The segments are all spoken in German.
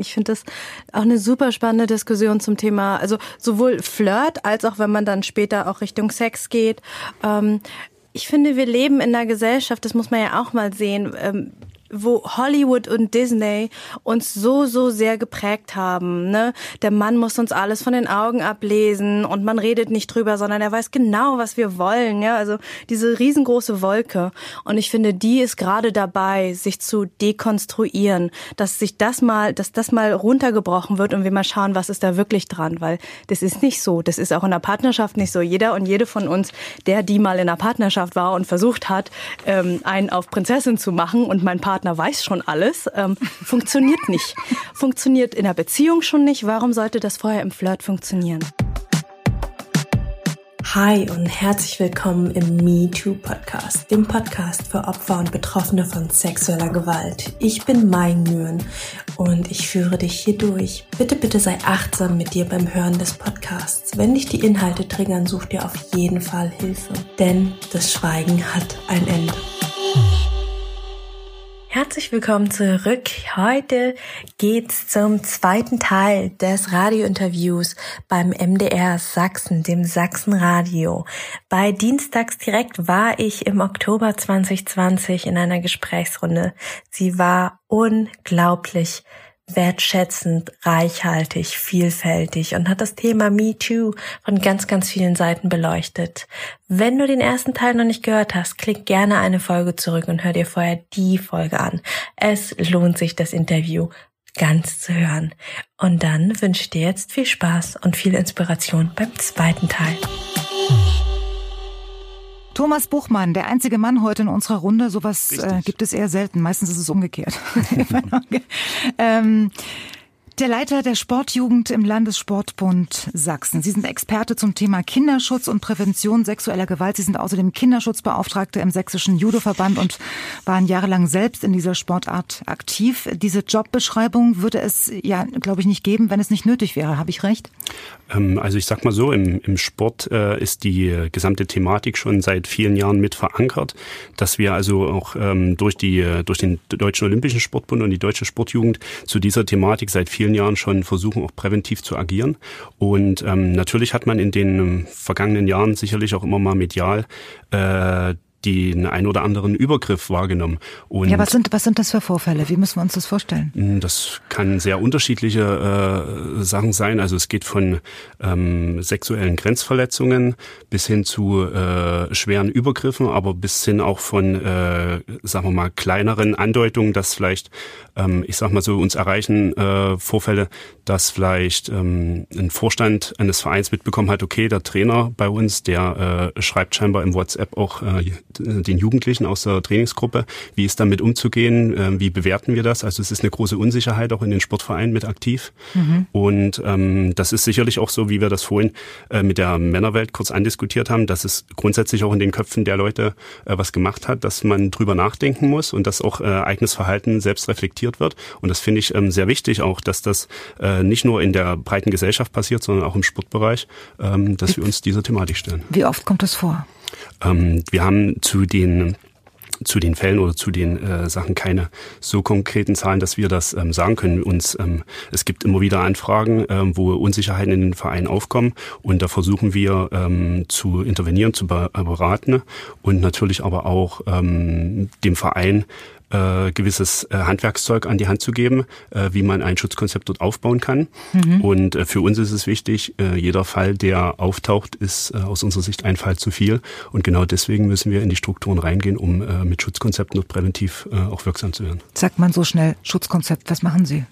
Ich finde das auch eine super spannende Diskussion zum Thema, also sowohl Flirt als auch wenn man dann später auch Richtung Sex geht. Ähm, ich finde, wir leben in einer Gesellschaft, das muss man ja auch mal sehen, ähm, wo Hollywood und Disney uns so, so sehr geprägt haben. Ne? Der Mann muss uns alles von den Augen ablesen und man redet nicht drüber, sondern er weiß genau, was wir wollen. Ja? Also diese riesengroße Wolke. Und ich finde, die ist gerade dabei, sich zu dekonstruieren, dass sich das mal, dass das mal runtergebrochen wird und wir mal schauen, was ist da wirklich dran. Weil das ist nicht so. Das ist auch in der Partnerschaft nicht so. Jeder und jede von uns, der die mal in einer Partnerschaft war und versucht hat, ähm, einen auf Prinzessin zu machen und mein Partner Partner weiß schon alles, ähm, funktioniert nicht. funktioniert in der Beziehung schon nicht. Warum sollte das vorher im Flirt funktionieren? Hi und herzlich willkommen im Me Too Podcast, dem Podcast für Opfer und Betroffene von sexueller Gewalt. Ich bin Mai Mühren und ich führe dich hier durch. Bitte, bitte sei achtsam mit dir beim Hören des Podcasts. Wenn dich die Inhalte triggern, such dir auf jeden Fall Hilfe, denn das Schweigen hat ein Ende. Herzlich willkommen zurück. Heute geht's zum zweiten Teil des Radiointerviews beim MDR Sachsen, dem Sachsenradio. Bei Dienstags direkt war ich im Oktober 2020 in einer Gesprächsrunde. Sie war unglaublich wertschätzend, reichhaltig, vielfältig und hat das Thema Me Too von ganz, ganz vielen Seiten beleuchtet. Wenn du den ersten Teil noch nicht gehört hast, klick gerne eine Folge zurück und hör dir vorher die Folge an. Es lohnt sich, das Interview ganz zu hören. Und dann wünsche ich dir jetzt viel Spaß und viel Inspiration beim zweiten Teil. Thomas Buchmann, der einzige Mann heute in unserer Runde. Sowas äh, gibt es eher selten. Meistens ist es umgekehrt. ähm, der Leiter der Sportjugend im Landessportbund Sachsen. Sie sind Experte zum Thema Kinderschutz und Prävention sexueller Gewalt. Sie sind außerdem Kinderschutzbeauftragte im Sächsischen Judoverband und waren jahrelang selbst in dieser Sportart aktiv. Diese Jobbeschreibung würde es ja, glaube ich, nicht geben, wenn es nicht nötig wäre. Habe ich recht? Ähm, also ich sag mal so, im, im Sport äh, ist die gesamte Thematik schon seit vielen Jahren mit verankert, dass wir also auch ähm, durch die durch den Deutschen Olympischen Sportbund und die Deutsche Sportjugend zu dieser Thematik seit vielen vielen Jahren schon versuchen, auch präventiv zu agieren. Und ähm, natürlich hat man in den vergangenen Jahren sicherlich auch immer mal medial äh, den ein oder anderen Übergriff wahrgenommen. Und ja, was sind, was sind das für Vorfälle? Wie müssen wir uns das vorstellen? Hm, das kann sehr unterschiedliche äh, Sachen sein. Also es geht von ähm, sexuellen Grenzverletzungen bis hin zu äh, schweren Übergriffen, aber bis hin auch von, äh, sagen wir mal, kleineren Andeutungen, dass vielleicht, ähm, ich sag mal so, uns erreichen äh, Vorfälle, dass vielleicht ähm, ein Vorstand eines Vereins mitbekommen hat, okay, der Trainer bei uns, der äh, schreibt scheinbar im WhatsApp auch äh, den Jugendlichen aus der Trainingsgruppe, wie ist damit umzugehen, äh, wie bewerten wir das? Also es ist eine große Unsicherheit auch in den Sportvereinen mit aktiv. Mhm. Und ähm, das ist sicherlich auch so, wie wir das vorhin äh, mit der Männerwelt kurz andiskutiert haben, dass es grundsätzlich auch in den Köpfen der Leute äh, was gemacht hat, dass man drüber nachdenken muss und dass auch äh, eigenes Verhalten selbst reflektiert wird. Und das finde ich ähm, sehr wichtig auch, dass das äh, nicht nur in der breiten Gesellschaft passiert, sondern auch im Sportbereich, ähm, dass wir uns dieser Thematik stellen. Wie oft kommt das vor? Ähm, wir haben zu den zu den Fällen oder zu den äh, Sachen keine so konkreten Zahlen, dass wir das ähm, sagen können. Uns ähm, es gibt immer wieder Anfragen, ähm, wo Unsicherheiten in den Vereinen aufkommen und da versuchen wir ähm, zu intervenieren, zu beraten und natürlich aber auch ähm, dem Verein äh, gewisses äh, Handwerkszeug an die Hand zu geben, äh, wie man ein Schutzkonzept dort aufbauen kann. Mhm. Und äh, für uns ist es wichtig, äh, jeder Fall, der auftaucht, ist äh, aus unserer Sicht ein Fall zu viel. Und genau deswegen müssen wir in die Strukturen reingehen, um äh, mit Schutzkonzepten dort präventiv äh, auch wirksam zu werden. Sagt man so schnell Schutzkonzept, was machen Sie?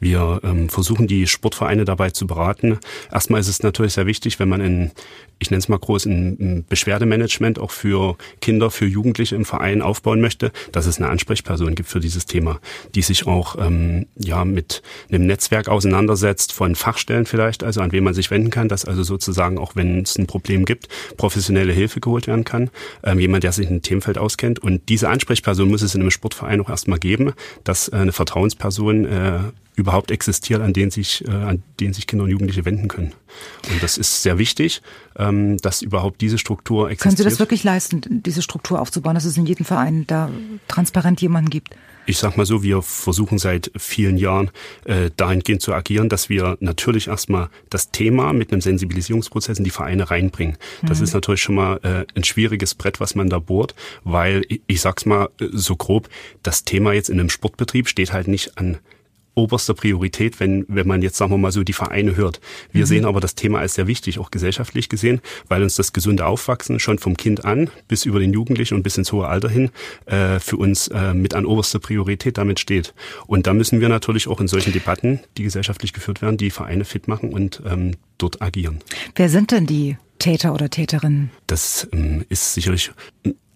Wir ähm, versuchen die Sportvereine dabei zu beraten. Erstmal ist es natürlich sehr wichtig, wenn man in, ich nenne es mal groß, ein Beschwerdemanagement auch für Kinder, für Jugendliche im Verein aufbauen möchte, dass es eine Ansprechperson gibt für dieses Thema, die sich auch ähm, ja mit einem Netzwerk auseinandersetzt von Fachstellen vielleicht, also an wen man sich wenden kann, dass also sozusagen auch wenn es ein Problem gibt, professionelle Hilfe geholt werden kann, ähm, jemand, der sich in dem Themenfeld auskennt. Und diese Ansprechperson muss es in einem Sportverein auch erstmal geben, dass äh, eine Vertrauensperson äh, überhaupt existiert, an den sich, äh, an den sich Kinder und Jugendliche wenden können. Und das ist sehr wichtig, ähm, dass überhaupt diese Struktur existiert. Können Sie das wirklich leisten, diese Struktur aufzubauen, dass es in jedem Verein da transparent jemanden gibt? ich sag mal so, wir versuchen seit vielen Jahren äh, dahingehend zu agieren, dass wir natürlich erstmal das Thema mit einem Sensibilisierungsprozess in die Vereine reinbringen. Das mhm. ist natürlich schon mal äh, ein schwieriges Brett, was man da bohrt, weil ich, ich sag's mal äh, so grob, das Thema jetzt in einem Sportbetrieb steht halt nicht an oberster Priorität, wenn, wenn man jetzt, sagen wir mal so, die Vereine hört. Wir mhm. sehen aber das Thema als sehr wichtig, auch gesellschaftlich gesehen, weil uns das gesunde Aufwachsen schon vom Kind an bis über den Jugendlichen und bis ins hohe Alter hin äh, für uns äh, mit an oberster Priorität damit steht. Und da müssen wir natürlich auch in solchen Debatten, die gesellschaftlich geführt werden, die Vereine fit machen und ähm, dort agieren. Wer sind denn die Täter oder Täterinnen? Das ähm, ist sicherlich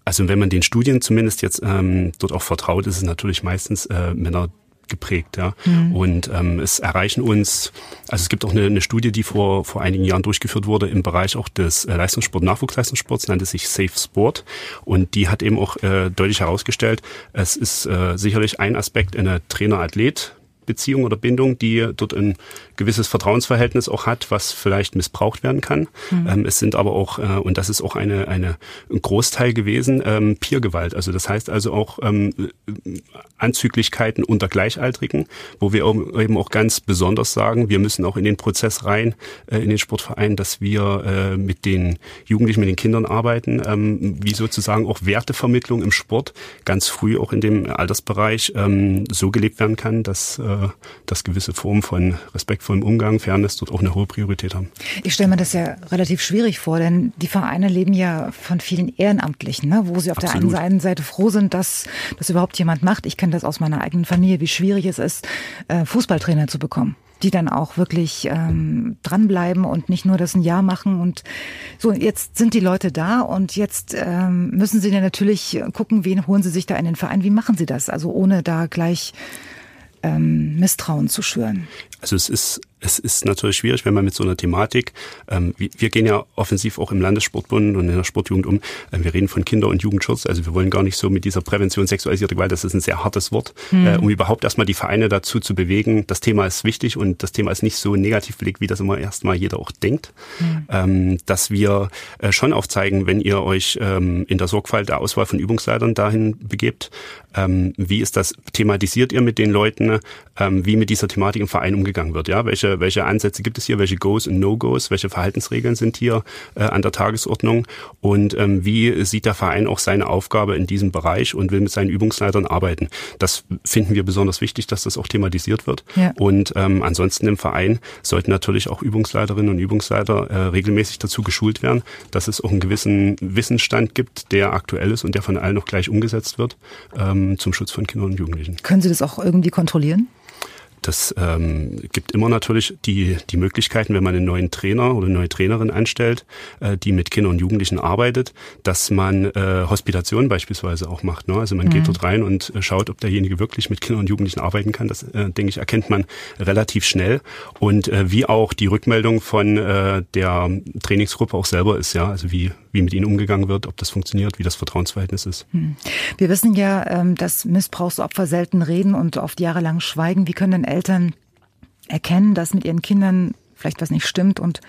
also wenn man den Studien zumindest jetzt ähm, dort auch vertraut, ist es natürlich meistens äh, Männer, geprägt. Ja. Mhm. Und ähm, es erreichen uns, also es gibt auch eine, eine Studie, die vor, vor einigen Jahren durchgeführt wurde im Bereich auch des äh, Leistungssport, Nachwuchsleistungssports, nannte sich Safe Sport. Und die hat eben auch äh, deutlich herausgestellt, es ist äh, sicherlich ein Aspekt in einer Trainer-Athlet- Beziehung oder Bindung, die dort ein gewisses Vertrauensverhältnis auch hat, was vielleicht missbraucht werden kann. Mhm. Ähm, es sind aber auch, äh, und das ist auch eine, eine, ein Großteil gewesen, ähm, Peergewalt. Also das heißt also auch ähm, Anzüglichkeiten unter Gleichaltrigen, wo wir eben auch ganz besonders sagen, wir müssen auch in den Prozess rein, äh, in den Sportverein, dass wir äh, mit den Jugendlichen, mit den Kindern arbeiten, ähm, wie sozusagen auch Wertevermittlung im Sport ganz früh auch in dem Altersbereich ähm, so gelebt werden kann, dass äh, dass gewisse Formen von respektvollem Umgang, Fairness dort auch eine hohe Priorität haben. Ich stelle mir das ja relativ schwierig vor, denn die Vereine leben ja von vielen Ehrenamtlichen, ne? wo sie auf Absolut. der einen Seite froh sind, dass das überhaupt jemand macht. Ich kenne das aus meiner eigenen Familie, wie schwierig es ist, äh, Fußballtrainer zu bekommen die dann auch wirklich ähm, dranbleiben und nicht nur das ein Jahr machen. Und so, jetzt sind die Leute da und jetzt ähm, müssen sie dann natürlich gucken, wen holen sie sich da in den Verein, wie machen sie das? Also ohne da gleich ähm, Misstrauen zu schüren? Also es ist es ist natürlich schwierig, wenn man mit so einer Thematik, ähm, wir gehen ja offensiv auch im Landessportbund und in der Sportjugend um, äh, wir reden von Kinder- und Jugendschutz, also wir wollen gar nicht so mit dieser Prävention sexualisierter Gewalt, das ist ein sehr hartes Wort, mhm. äh, um überhaupt erstmal die Vereine dazu zu bewegen, das Thema ist wichtig und das Thema ist nicht so negativ belegt, wie das immer erstmal jeder auch denkt, mhm. ähm, dass wir äh, schon aufzeigen, wenn ihr euch ähm, in der Sorgfalt der Auswahl von Übungsleitern dahin begebt, ähm, wie ist das, thematisiert ihr mit den Leuten, ähm, wie mit dieser Thematik im Verein umgegangen wird, ja, welche welche, Ansätze gibt es hier, welche Goes und No-Goes, welche Verhaltensregeln sind hier äh, an der Tagesordnung und ähm, wie sieht der Verein auch seine Aufgabe in diesem Bereich und will mit seinen Übungsleitern arbeiten. Das finden wir besonders wichtig, dass das auch thematisiert wird. Ja. Und ähm, ansonsten im Verein sollten natürlich auch Übungsleiterinnen und Übungsleiter äh, regelmäßig dazu geschult werden, dass es auch einen gewissen Wissensstand gibt, der aktuell ist und der von allen noch gleich umgesetzt wird ähm, zum Schutz von Kindern und Jugendlichen. Können Sie das auch irgendwie kontrollieren? Das ähm, gibt immer natürlich die, die Möglichkeiten, wenn man einen neuen Trainer oder eine neue Trainerin anstellt, äh, die mit Kindern und Jugendlichen arbeitet, dass man äh, Hospitation beispielsweise auch macht. Ne? Also man mhm. geht dort rein und äh, schaut, ob derjenige wirklich mit Kindern und Jugendlichen arbeiten kann. Das, äh, denke ich, erkennt man relativ schnell. Und äh, wie auch die Rückmeldung von äh, der Trainingsgruppe auch selber ist, ja, also wie, wie mit ihnen umgegangen wird, ob das funktioniert, wie das Vertrauensverhältnis ist. Mhm. Wir wissen ja, ähm, dass Missbrauchsopfer selten reden und oft jahrelang schweigen. Wie können denn Eltern erkennen, dass mit ihren Kindern vielleicht was nicht stimmt und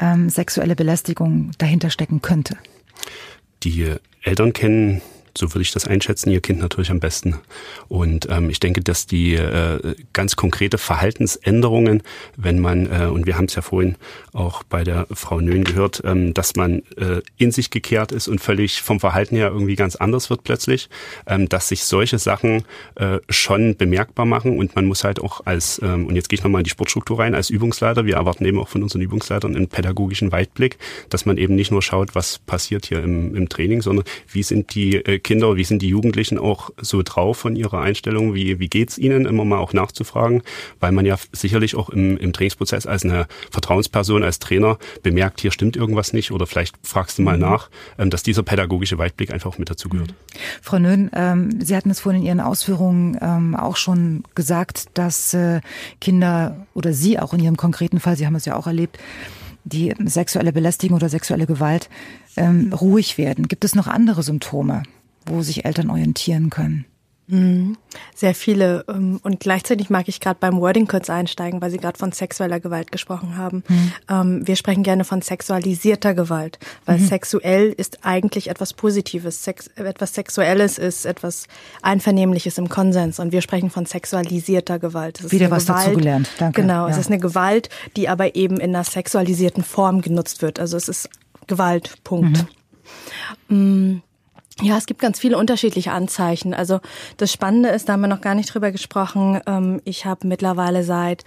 ähm, sexuelle Belästigung dahinter stecken könnte? Die Eltern kennen so würde ich das einschätzen, ihr Kind natürlich am besten. Und ähm, ich denke, dass die äh, ganz konkrete Verhaltensänderungen, wenn man, äh, und wir haben es ja vorhin auch bei der Frau Nöhn gehört, ähm, dass man äh, in sich gekehrt ist und völlig vom Verhalten her irgendwie ganz anders wird plötzlich, ähm, dass sich solche Sachen äh, schon bemerkbar machen und man muss halt auch als, ähm, und jetzt gehe ich nochmal in die Sportstruktur rein, als Übungsleiter, wir erwarten eben auch von unseren Übungsleitern einen pädagogischen Weitblick, dass man eben nicht nur schaut, was passiert hier im, im Training, sondern wie sind die äh, Kinder, wie sind die Jugendlichen auch so drauf von ihrer Einstellung, wie, wie geht's ihnen, immer mal auch nachzufragen, weil man ja sicherlich auch im, im Trainingsprozess als eine Vertrauensperson, als Trainer bemerkt, hier stimmt irgendwas nicht oder vielleicht fragst du mal mhm. nach, ähm, dass dieser pädagogische Weitblick einfach mit dazu gehört. Frau Nöhn, ähm, Sie hatten es vorhin in Ihren Ausführungen ähm, auch schon gesagt, dass äh, Kinder oder Sie auch in Ihrem konkreten Fall, Sie haben es ja auch erlebt, die sexuelle Belästigung oder sexuelle Gewalt ähm, ruhig werden. Gibt es noch andere Symptome? Wo sich Eltern orientieren können? Mhm. Sehr viele. Ähm, und gleichzeitig mag ich gerade beim Wording kurz einsteigen, weil Sie gerade von sexueller Gewalt gesprochen haben. Mhm. Wir sprechen gerne von sexualisierter Gewalt, weil mhm. sexuell ist eigentlich etwas Positives. Sex, etwas Sexuelles ist etwas Einvernehmliches im Konsens. Und wir sprechen von sexualisierter Gewalt. Wieder was Gewalt, dazugelernt. Danke. Genau, ja. es ist eine Gewalt, die aber eben in einer sexualisierten Form genutzt wird. Also es ist Gewalt, Punkt. Mhm. Ja, es gibt ganz viele unterschiedliche Anzeichen. Also das Spannende ist, da haben wir noch gar nicht drüber gesprochen. Ähm, ich habe mittlerweile seit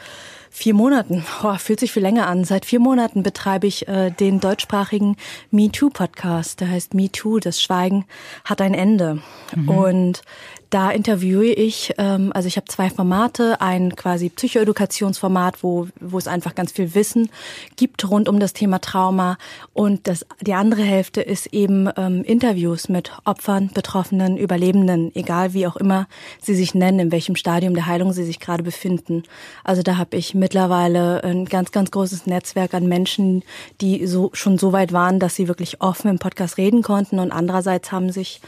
vier Monaten, oh, fühlt sich viel länger an, seit vier Monaten betreibe ich äh, den deutschsprachigen MeToo-Podcast. Der heißt MeToo, das Schweigen hat ein Ende. Mhm. Und da interviewe ich, ähm, also ich habe zwei Formate, ein quasi Psychoedukationsformat, wo, wo es einfach ganz viel Wissen gibt rund um das Thema Trauma. Und das, die andere Hälfte ist eben ähm, Interviews mit Opfern, Betroffenen, Überlebenden, egal wie auch immer sie sich nennen, in welchem Stadium der Heilung sie sich gerade befinden. Also da habe ich mittlerweile ein ganz, ganz großes Netzwerk an Menschen, die so schon so weit waren, dass sie wirklich offen im Podcast reden konnten. Und andererseits haben sich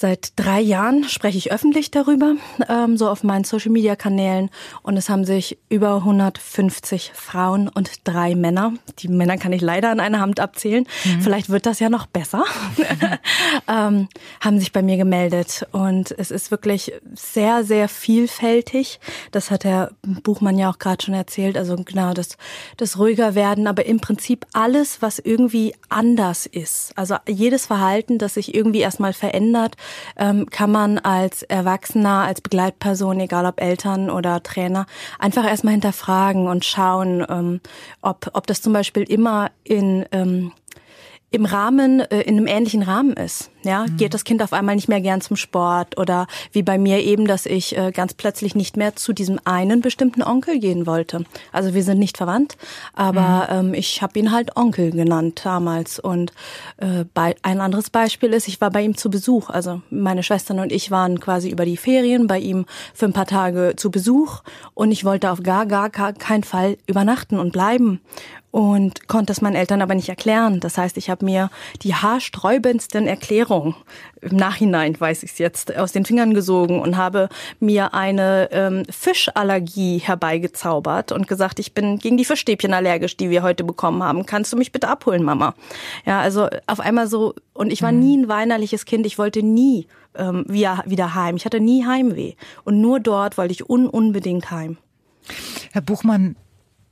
Seit drei Jahren spreche ich öffentlich darüber, ähm, so auf meinen Social-Media-Kanälen. Und es haben sich über 150 Frauen und drei Männer, die Männer kann ich leider an einer Hand abzählen, mhm. vielleicht wird das ja noch besser, ähm, haben sich bei mir gemeldet. Und es ist wirklich sehr, sehr vielfältig. Das hat der Buchmann ja auch gerade schon erzählt. Also genau, das, das ruhiger werden, aber im Prinzip alles, was irgendwie anders ist. Also jedes Verhalten, das sich irgendwie erstmal verändert, ähm, kann man als Erwachsener, als Begleitperson, egal ob Eltern oder Trainer, einfach erstmal hinterfragen und schauen, ähm, ob, ob das zum Beispiel immer in ähm, im Rahmen, äh, in einem ähnlichen Rahmen ist. Ja, mhm. geht das Kind auf einmal nicht mehr gern zum Sport oder wie bei mir eben, dass ich äh, ganz plötzlich nicht mehr zu diesem einen bestimmten Onkel gehen wollte. Also wir sind nicht verwandt, aber mhm. ähm, ich habe ihn halt Onkel genannt damals. Und äh, bei, ein anderes Beispiel ist, ich war bei ihm zu Besuch. Also meine Schwestern und ich waren quasi über die Ferien bei ihm für ein paar Tage zu Besuch und ich wollte auf gar, gar, gar keinen Fall übernachten und bleiben und konnte es meinen Eltern aber nicht erklären. Das heißt, ich habe mir die haarsträubendsten Erklärungen im Nachhinein, weiß ich es jetzt, aus den Fingern gesogen und habe mir eine ähm, Fischallergie herbeigezaubert und gesagt, ich bin gegen die Fischstäbchen allergisch, die wir heute bekommen haben. Kannst du mich bitte abholen, Mama? Ja, also auf einmal so, und ich war mhm. nie ein weinerliches Kind, ich wollte nie ähm, wieder, wieder heim. Ich hatte nie Heimweh. Und nur dort wollte ich un unbedingt heim. Herr Buchmann,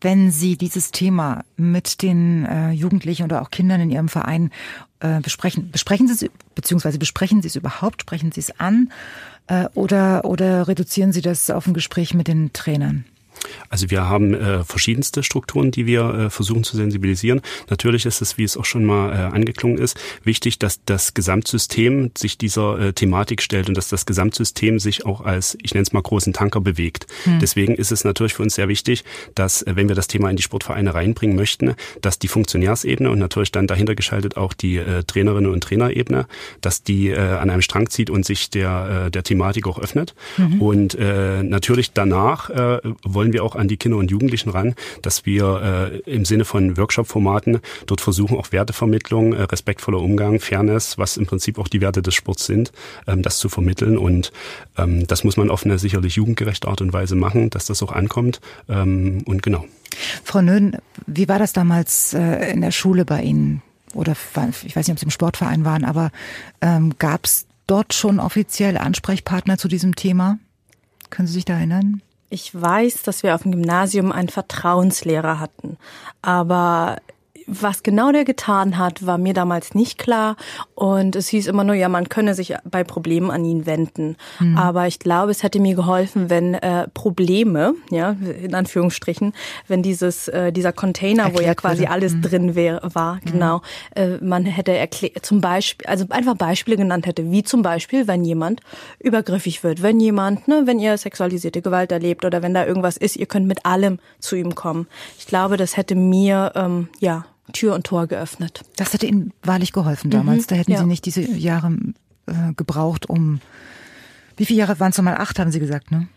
wenn Sie dieses Thema mit den äh, Jugendlichen oder auch Kindern in Ihrem Verein äh, besprechen? Besprechen Sie es, beziehungsweise besprechen Sie es überhaupt? Sprechen Sie es an? Äh, oder, oder reduzieren Sie das auf ein Gespräch mit den Trainern? Also wir haben äh, verschiedenste Strukturen, die wir äh, versuchen zu sensibilisieren. Natürlich ist es, wie es auch schon mal äh, angeklungen ist, wichtig, dass das Gesamtsystem sich dieser äh, Thematik stellt und dass das Gesamtsystem sich auch als, ich nenne es mal, großen Tanker bewegt. Hm. Deswegen ist es natürlich für uns sehr wichtig, dass, äh, wenn wir das Thema in die Sportvereine reinbringen möchten, dass die Funktionärsebene und natürlich dann dahinter geschaltet auch die äh, Trainerinnen und Trainerebene, dass die äh, an einem Strang zieht und sich der, äh, der Thematik auch öffnet. Mhm. Und äh, natürlich danach äh, wollen wir wir auch an die Kinder und Jugendlichen ran, dass wir äh, im Sinne von Workshop-Formaten dort versuchen, auch Wertevermittlung, äh, respektvoller Umgang, Fairness, was im Prinzip auch die Werte des Sports sind, ähm, das zu vermitteln. Und ähm, das muss man auf eine sicherlich jugendgerechte Art und Weise machen, dass das auch ankommt. Ähm, und genau. Frau Nön, wie war das damals äh, in der Schule bei Ihnen? Oder ich weiß nicht, ob Sie im Sportverein waren, aber ähm, gab es dort schon offiziell Ansprechpartner zu diesem Thema? Können Sie sich da erinnern? Ich weiß, dass wir auf dem Gymnasium einen Vertrauenslehrer hatten, aber was genau der getan hat, war mir damals nicht klar. Und es hieß immer nur, ja, man könne sich bei Problemen an ihn wenden. Mhm. Aber ich glaube, es hätte mir geholfen, wenn äh, Probleme, ja, in Anführungsstrichen, wenn dieses, äh, dieser Container, Erklärt wo ja quasi würde. alles mhm. drin wär, war, mhm. genau, äh, man hätte erklärt, zum Beispiel, also einfach Beispiele genannt hätte, wie zum Beispiel, wenn jemand übergriffig wird, wenn jemand, ne, wenn ihr sexualisierte Gewalt erlebt oder wenn da irgendwas ist, ihr könnt mit allem zu ihm kommen. Ich glaube, das hätte mir, ähm, ja, Tür und Tor geöffnet. Das hätte Ihnen wahrlich geholfen damals. Mhm, da hätten ja. Sie nicht diese Jahre äh, gebraucht, um. Wie viele Jahre waren es nochmal? Acht, haben Sie gesagt, ne?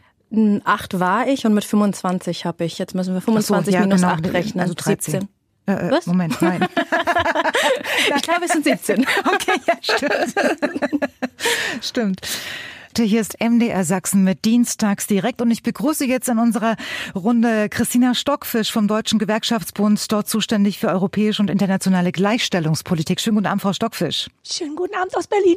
Acht war ich und mit 25 habe ich. Jetzt müssen wir 25 so, ja, minus genau, 8 rechnen. Also 13. 17. Äh, äh, Was? Moment, nein. ich glaube, es sind 17. Okay, ja, stimmt. stimmt. Hier ist MDR Sachsen mit Dienstags direkt und ich begrüße jetzt in unserer Runde Christina Stockfisch vom Deutschen Gewerkschaftsbund, dort zuständig für europäische und internationale Gleichstellungspolitik. Schönen guten Abend, Frau Stockfisch. Schönen guten Abend aus Berlin.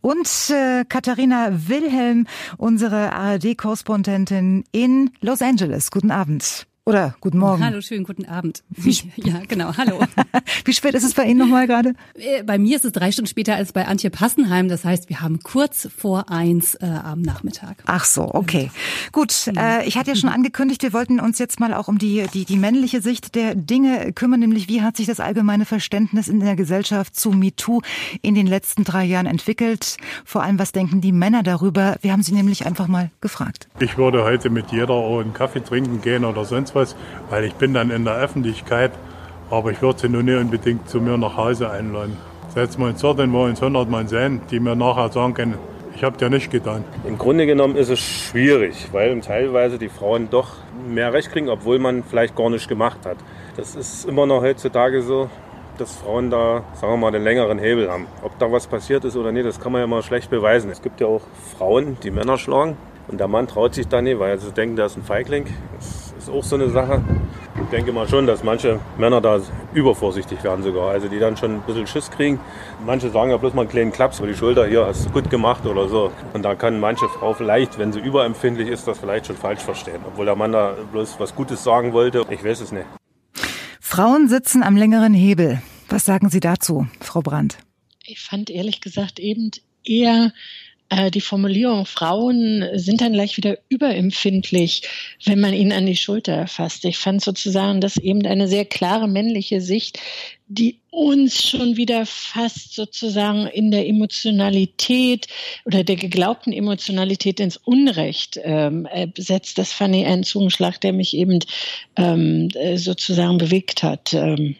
Und äh, Katharina Wilhelm, unsere ARD-Korrespondentin in Los Angeles. Guten Abend. Oder guten Morgen. Hallo, schönen guten Abend. ja, genau, hallo. Wie spät ist es bei Ihnen nochmal gerade? Äh, bei mir ist es drei Stunden später als bei Antje Passenheim. Das heißt, wir haben kurz vor eins äh, am Nachmittag. Ach so, okay. Gut, genau. äh, ich hatte ja schon angekündigt, wir wollten uns jetzt mal auch um die, die, die männliche Sicht der Dinge kümmern, nämlich wie hat sich das allgemeine Verständnis in der Gesellschaft zu MeToo in den letzten drei Jahren entwickelt? Vor allem, was denken die Männer darüber? Wir haben sie nämlich einfach mal gefragt. Ich würde heute mit jeder auch einen Kaffee trinken gehen oder sonst was was, weil ich bin dann in der Öffentlichkeit, aber ich würde sie nur nicht unbedingt zu mir nach Hause einladen. Setzen wir uns dort, wo uns 100 Mann sehen, die mir nachher sagen können, ich habe dir nicht getan. Im Grunde genommen ist es schwierig, weil teilweise die Frauen doch mehr Recht kriegen, obwohl man vielleicht gar nichts gemacht hat. Das ist immer noch heutzutage so, dass Frauen da, sagen wir mal, den längeren Hebel haben. Ob da was passiert ist oder nicht, das kann man ja mal schlecht beweisen. Es gibt ja auch Frauen, die Männer schlagen und der Mann traut sich da nicht, weil sie denken, der ist ein Feigling. Das ist auch so eine Sache. Ich denke mal schon, dass manche Männer da übervorsichtig werden sogar. Also die dann schon ein bisschen Schiss kriegen. Manche sagen ja bloß mal einen kleinen Klaps über die Schulter, hier hast du gut gemacht oder so. Und da kann manche Frau vielleicht, wenn sie überempfindlich ist, das vielleicht schon falsch verstehen. Obwohl der Mann da bloß was Gutes sagen wollte. Ich weiß es nicht. Frauen sitzen am längeren Hebel. Was sagen Sie dazu, Frau Brandt? Ich fand ehrlich gesagt eben eher die Formulierung, Frauen sind dann gleich wieder überempfindlich, wenn man ihnen an die Schulter erfasst. Ich fand sozusagen das eben eine sehr klare männliche Sicht, die uns schon wieder fast sozusagen in der Emotionalität oder der geglaubten Emotionalität ins Unrecht ähm, äh, setzt. Das fand ich einen Zungenschlag, der mich eben ähm, äh, sozusagen bewegt hat. Ähm.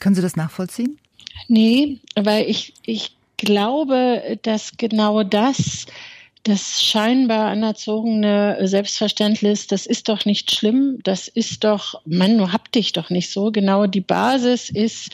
Können Sie das nachvollziehen? Nee, weil ich, ich glaube, dass genau das, das scheinbar anerzogene Selbstverständnis, das ist doch nicht schlimm, das ist doch, Mann, du hab dich doch nicht so. Genau die Basis ist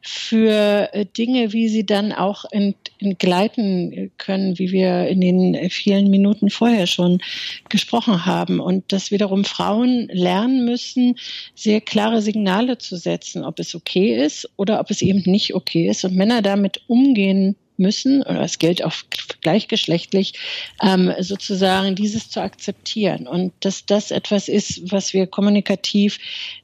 für Dinge, wie sie dann auch entgleiten können, wie wir in den vielen Minuten vorher schon gesprochen haben. Und dass wiederum Frauen lernen müssen, sehr klare Signale zu setzen, ob es okay ist oder ob es eben nicht okay ist und Männer damit umgehen müssen, oder es gilt auch gleichgeschlechtlich, ähm, sozusagen dieses zu akzeptieren. Und dass das etwas ist, was wir kommunikativ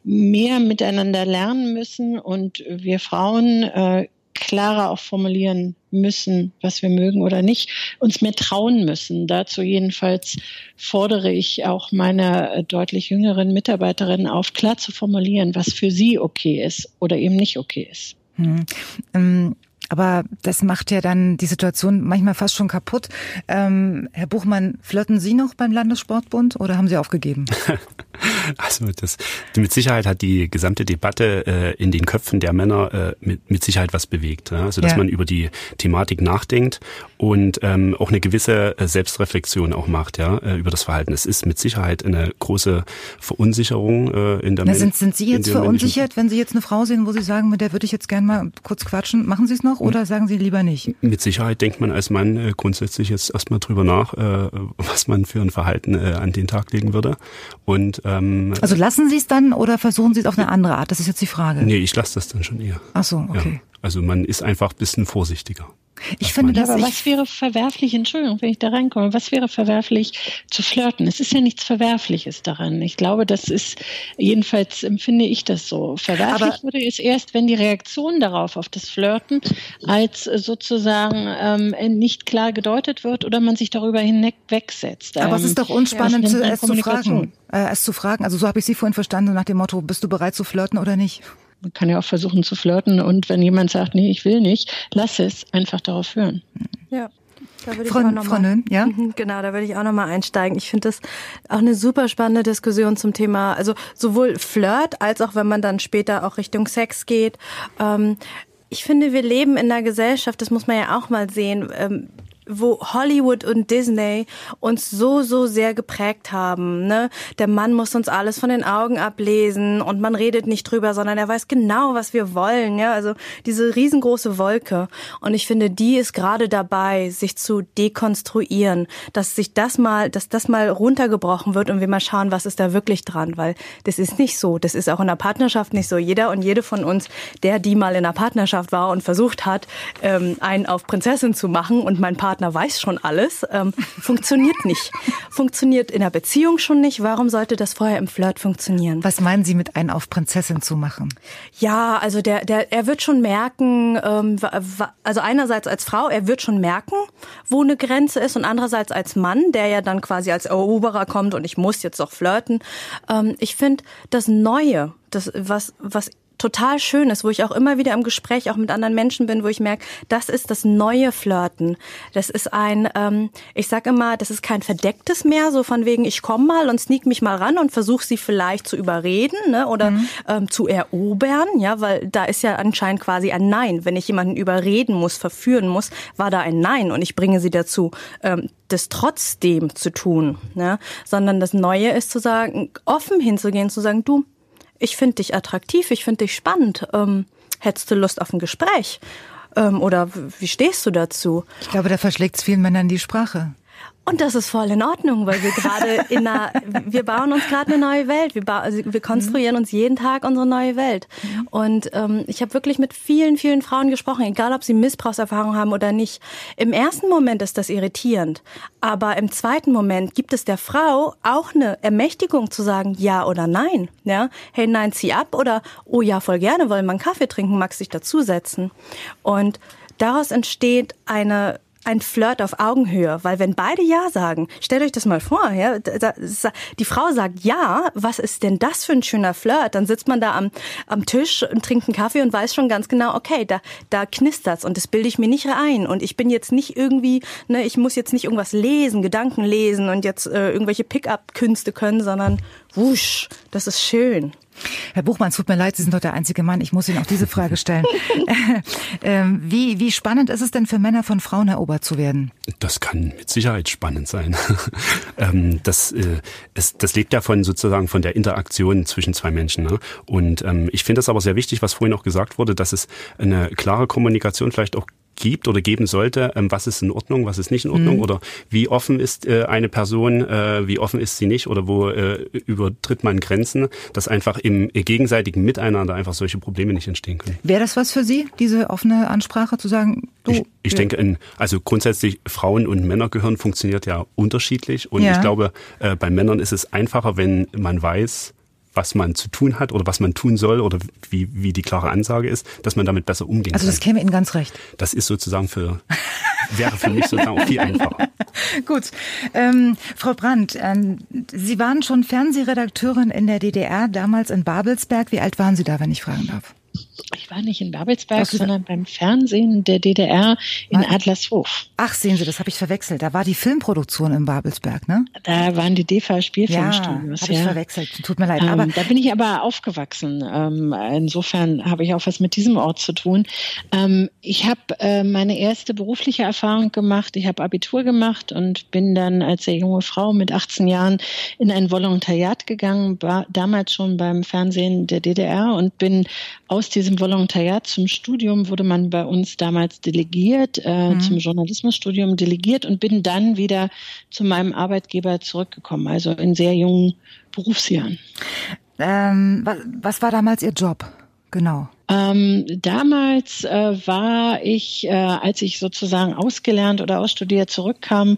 mehr miteinander lernen müssen und wir Frauen äh, klarer auch formulieren müssen, was wir mögen oder nicht, uns mehr trauen müssen. Dazu jedenfalls fordere ich auch meine äh, deutlich jüngeren Mitarbeiterinnen auf, klar zu formulieren, was für sie okay ist oder eben nicht okay ist. Hm. Ähm aber das macht ja dann die Situation manchmal fast schon kaputt. Ähm, Herr Buchmann, flirten Sie noch beim Landessportbund oder haben Sie aufgegeben? Also das mit Sicherheit hat die gesamte Debatte äh, in den Köpfen der Männer äh, mit, mit Sicherheit was bewegt. Ja? Also dass ja. man über die Thematik nachdenkt und ähm, auch eine gewisse äh, Selbstreflexion auch macht, ja, äh, über das Verhalten. Es ist mit Sicherheit eine große Verunsicherung äh, in der Na, sind, sind Sie jetzt verunsichert, wenn Sie jetzt eine Frau sehen, wo Sie sagen, mit der würde ich jetzt gerne mal kurz quatschen? Machen Sie es noch oder sagen Sie lieber nicht? Mit Sicherheit denkt man als Mann äh, grundsätzlich jetzt erstmal drüber nach, äh, was man für ein Verhalten äh, an den Tag legen würde. Und ähm, also lassen Sie es dann oder versuchen Sie es auf eine andere Art? Das ist jetzt die Frage. Nee, ich lasse das dann schon eher. Ach so, okay. Ja. Also man ist einfach ein bisschen vorsichtiger. Ich finde das. Aber was wäre verwerflich, Entschuldigung, wenn ich da reinkomme, was wäre verwerflich zu flirten? Es ist ja nichts Verwerfliches daran. Ich glaube, das ist, jedenfalls empfinde ich das so. Verwerflich aber wurde es erst, wenn die Reaktion darauf, auf das Flirten, als sozusagen ähm, nicht klar gedeutet wird oder man sich darüber hinweg wegsetzt. Aber ähm, es ist doch unspannend, ja, es zu fragen. Äh, es zu fragen. Also so habe ich Sie vorhin verstanden, nach dem Motto, bist du bereit zu flirten oder nicht? Man kann ja auch versuchen zu flirten und wenn jemand sagt, nee, ich will nicht, lass es einfach darauf hören. Ja. Da würde Frau, ich auch noch Frau Nön, ja? Mhm, genau, da würde ich auch noch mal einsteigen. Ich finde das auch eine super spannende Diskussion zum Thema, also sowohl Flirt als auch wenn man dann später auch Richtung Sex geht. Ähm, ich finde, wir leben in einer Gesellschaft, das muss man ja auch mal sehen. Ähm, wo Hollywood und Disney uns so, so sehr geprägt haben. Ne? Der Mann muss uns alles von den Augen ablesen und man redet nicht drüber, sondern er weiß genau, was wir wollen. Ja, also diese riesengroße Wolke. Und ich finde, die ist gerade dabei, sich zu dekonstruieren, dass sich das mal, dass das mal runtergebrochen wird und wir mal schauen, was ist da wirklich dran, weil das ist nicht so. Das ist auch in der Partnerschaft nicht so. Jeder und jede von uns, der die mal in einer Partnerschaft war und versucht hat, ähm, einen auf Prinzessin zu machen und mein Partner Partner weiß schon alles, ähm, funktioniert nicht. funktioniert in der Beziehung schon nicht. Warum sollte das vorher im Flirt funktionieren? Was meinen Sie mit einen auf Prinzessin zu machen? Ja, also der, der, er wird schon merken, ähm, also einerseits als Frau, er wird schon merken, wo eine Grenze ist und andererseits als Mann, der ja dann quasi als Eroberer kommt und ich muss jetzt doch flirten. Ähm, ich finde das Neue, das was was total schön ist, wo ich auch immer wieder im Gespräch auch mit anderen Menschen bin, wo ich merke, das ist das neue Flirten. Das ist ein, ähm, ich sag immer, das ist kein verdecktes mehr, so von wegen, ich komme mal und sneak mich mal ran und versuche sie vielleicht zu überreden ne, oder mhm. ähm, zu erobern, ja, weil da ist ja anscheinend quasi ein Nein. Wenn ich jemanden überreden muss, verführen muss, war da ein Nein und ich bringe sie dazu, ähm, das trotzdem zu tun, ne? sondern das Neue ist zu sagen, offen hinzugehen, zu sagen, du, ich finde dich attraktiv, ich finde dich spannend. Ähm, hättest du Lust auf ein Gespräch? Ähm, oder wie stehst du dazu? Ich glaube, da verschlägt es vielen Männern die Sprache. Und das ist voll in Ordnung, weil wir gerade in einer, wir bauen uns gerade eine neue Welt. Wir, ba also wir konstruieren uns jeden Tag unsere neue Welt. Und ähm, ich habe wirklich mit vielen, vielen Frauen gesprochen, egal ob sie Missbrauchserfahrung haben oder nicht. Im ersten Moment ist das irritierend, aber im zweiten Moment gibt es der Frau auch eine Ermächtigung zu sagen ja oder nein. Ja, hey nein, zieh ab oder oh ja, voll gerne, wollen wir einen Kaffee trinken, magst dich dazusetzen. Und daraus entsteht eine ein Flirt auf Augenhöhe, weil wenn beide Ja sagen, stellt euch das mal vor, ja, die Frau sagt Ja, was ist denn das für ein schöner Flirt? Dann sitzt man da am, am Tisch und trinkt einen Kaffee und weiß schon ganz genau, okay, da, da knistert's und das bilde ich mir nicht ein und ich bin jetzt nicht irgendwie, ne, ich muss jetzt nicht irgendwas lesen, Gedanken lesen und jetzt äh, irgendwelche Pickup-Künste können, sondern wusch, das ist schön. Herr Buchmann, es tut mir leid, Sie sind doch der einzige Mann. Ich muss Ihnen auch diese Frage stellen. ähm, wie, wie spannend ist es denn für Männer, von Frauen erobert zu werden? Das kann mit Sicherheit spannend sein. ähm, das, äh, es, das lebt ja von sozusagen von der Interaktion zwischen zwei Menschen. Ne? Und ähm, ich finde es aber sehr wichtig, was vorhin auch gesagt wurde, dass es eine klare Kommunikation vielleicht auch gibt oder geben sollte, ähm, was ist in Ordnung, was ist nicht in Ordnung mhm. oder wie offen ist äh, eine Person, äh, wie offen ist sie nicht oder wo äh, übertritt man Grenzen, dass einfach im gegenseitigen Miteinander einfach solche Probleme nicht entstehen können. Wäre das was für Sie, diese offene Ansprache zu sagen? Du, ich, ich denke, in, also grundsätzlich Frauen und Männergehirn funktioniert ja unterschiedlich und ja. ich glaube, bei Männern ist es einfacher, wenn man weiß, was man zu tun hat oder was man tun soll oder wie, wie die klare Ansage ist, dass man damit besser umgehen also kann. Also das käme Ihnen ganz recht. Das ist sozusagen für, wäre für mich sozusagen auch viel einfacher. Gut. Ähm, Frau Brandt, ähm, Sie waren schon Fernsehredakteurin in der DDR, damals in Babelsberg. Wie alt waren Sie da, wenn ich fragen darf? Ich war nicht in Babelsberg, sondern beim Fernsehen der DDR in war, Adlershof. Ach, sehen Sie, das habe ich verwechselt. Da war die Filmproduktion in Babelsberg, ne? Da waren die DEFA-Spielfilmstudios. Ja, habe ich verwechselt. Tut mir leid. Ähm, aber da bin ich aber aufgewachsen. Ähm, insofern habe ich auch was mit diesem Ort zu tun. Ähm, ich habe äh, meine erste berufliche Erfahrung gemacht. Ich habe Abitur gemacht und bin dann als sehr junge Frau mit 18 Jahren in ein Volontariat gegangen, war damals schon beim Fernsehen der DDR und bin aus diesem Volontariat zum Studium wurde man bei uns damals delegiert, äh, mhm. zum Journalismusstudium delegiert und bin dann wieder zu meinem Arbeitgeber zurückgekommen, also in sehr jungen Berufsjahren. Ähm, was, was war damals Ihr Job? Genau. Ähm, damals äh, war ich, äh, als ich sozusagen ausgelernt oder ausstudiert zurückkam,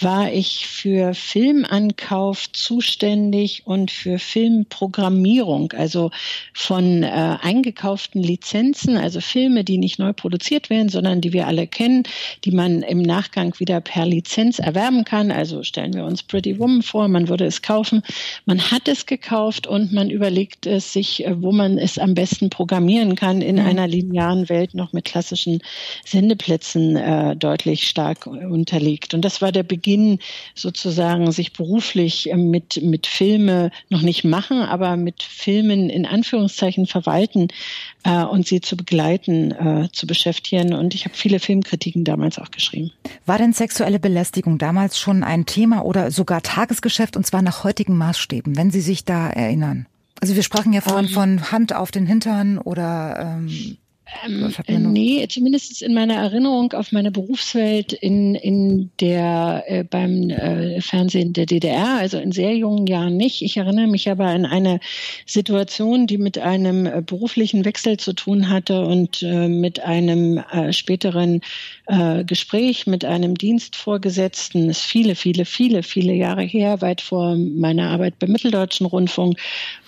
war ich für Filmankauf zuständig und für Filmprogrammierung, also von äh, eingekauften Lizenzen, also Filme, die nicht neu produziert werden, sondern die wir alle kennen, die man im Nachgang wieder per Lizenz erwerben kann. Also stellen wir uns Pretty Woman vor, man würde es kaufen, man hat es gekauft und man überlegt es sich, äh, wo man es am besten programmieren funktionieren kann in mhm. einer linearen Welt noch mit klassischen Sendeplätzen äh, deutlich stark unterliegt. Und das war der Beginn sozusagen, sich beruflich äh, mit, mit Filme noch nicht machen, aber mit Filmen in Anführungszeichen verwalten äh, und sie zu begleiten, äh, zu beschäftigen. Und ich habe viele Filmkritiken damals auch geschrieben. War denn sexuelle Belästigung damals schon ein Thema oder sogar Tagesgeschäft und zwar nach heutigen Maßstäben, wenn Sie sich da erinnern? Also wir sprachen ja vorhin ähm, von Hand auf den Hintern oder ähm, ähm, äh, nee, zumindest in meiner Erinnerung auf meine Berufswelt in, in der, äh, beim äh, Fernsehen der DDR, also in sehr jungen Jahren nicht. Ich erinnere mich aber an eine Situation, die mit einem äh, beruflichen Wechsel zu tun hatte und äh, mit einem äh, späteren äh, Gespräch mit einem Dienstvorgesetzten. Das ist viele, viele, viele, viele Jahre her, weit vor meiner Arbeit beim Mitteldeutschen Rundfunk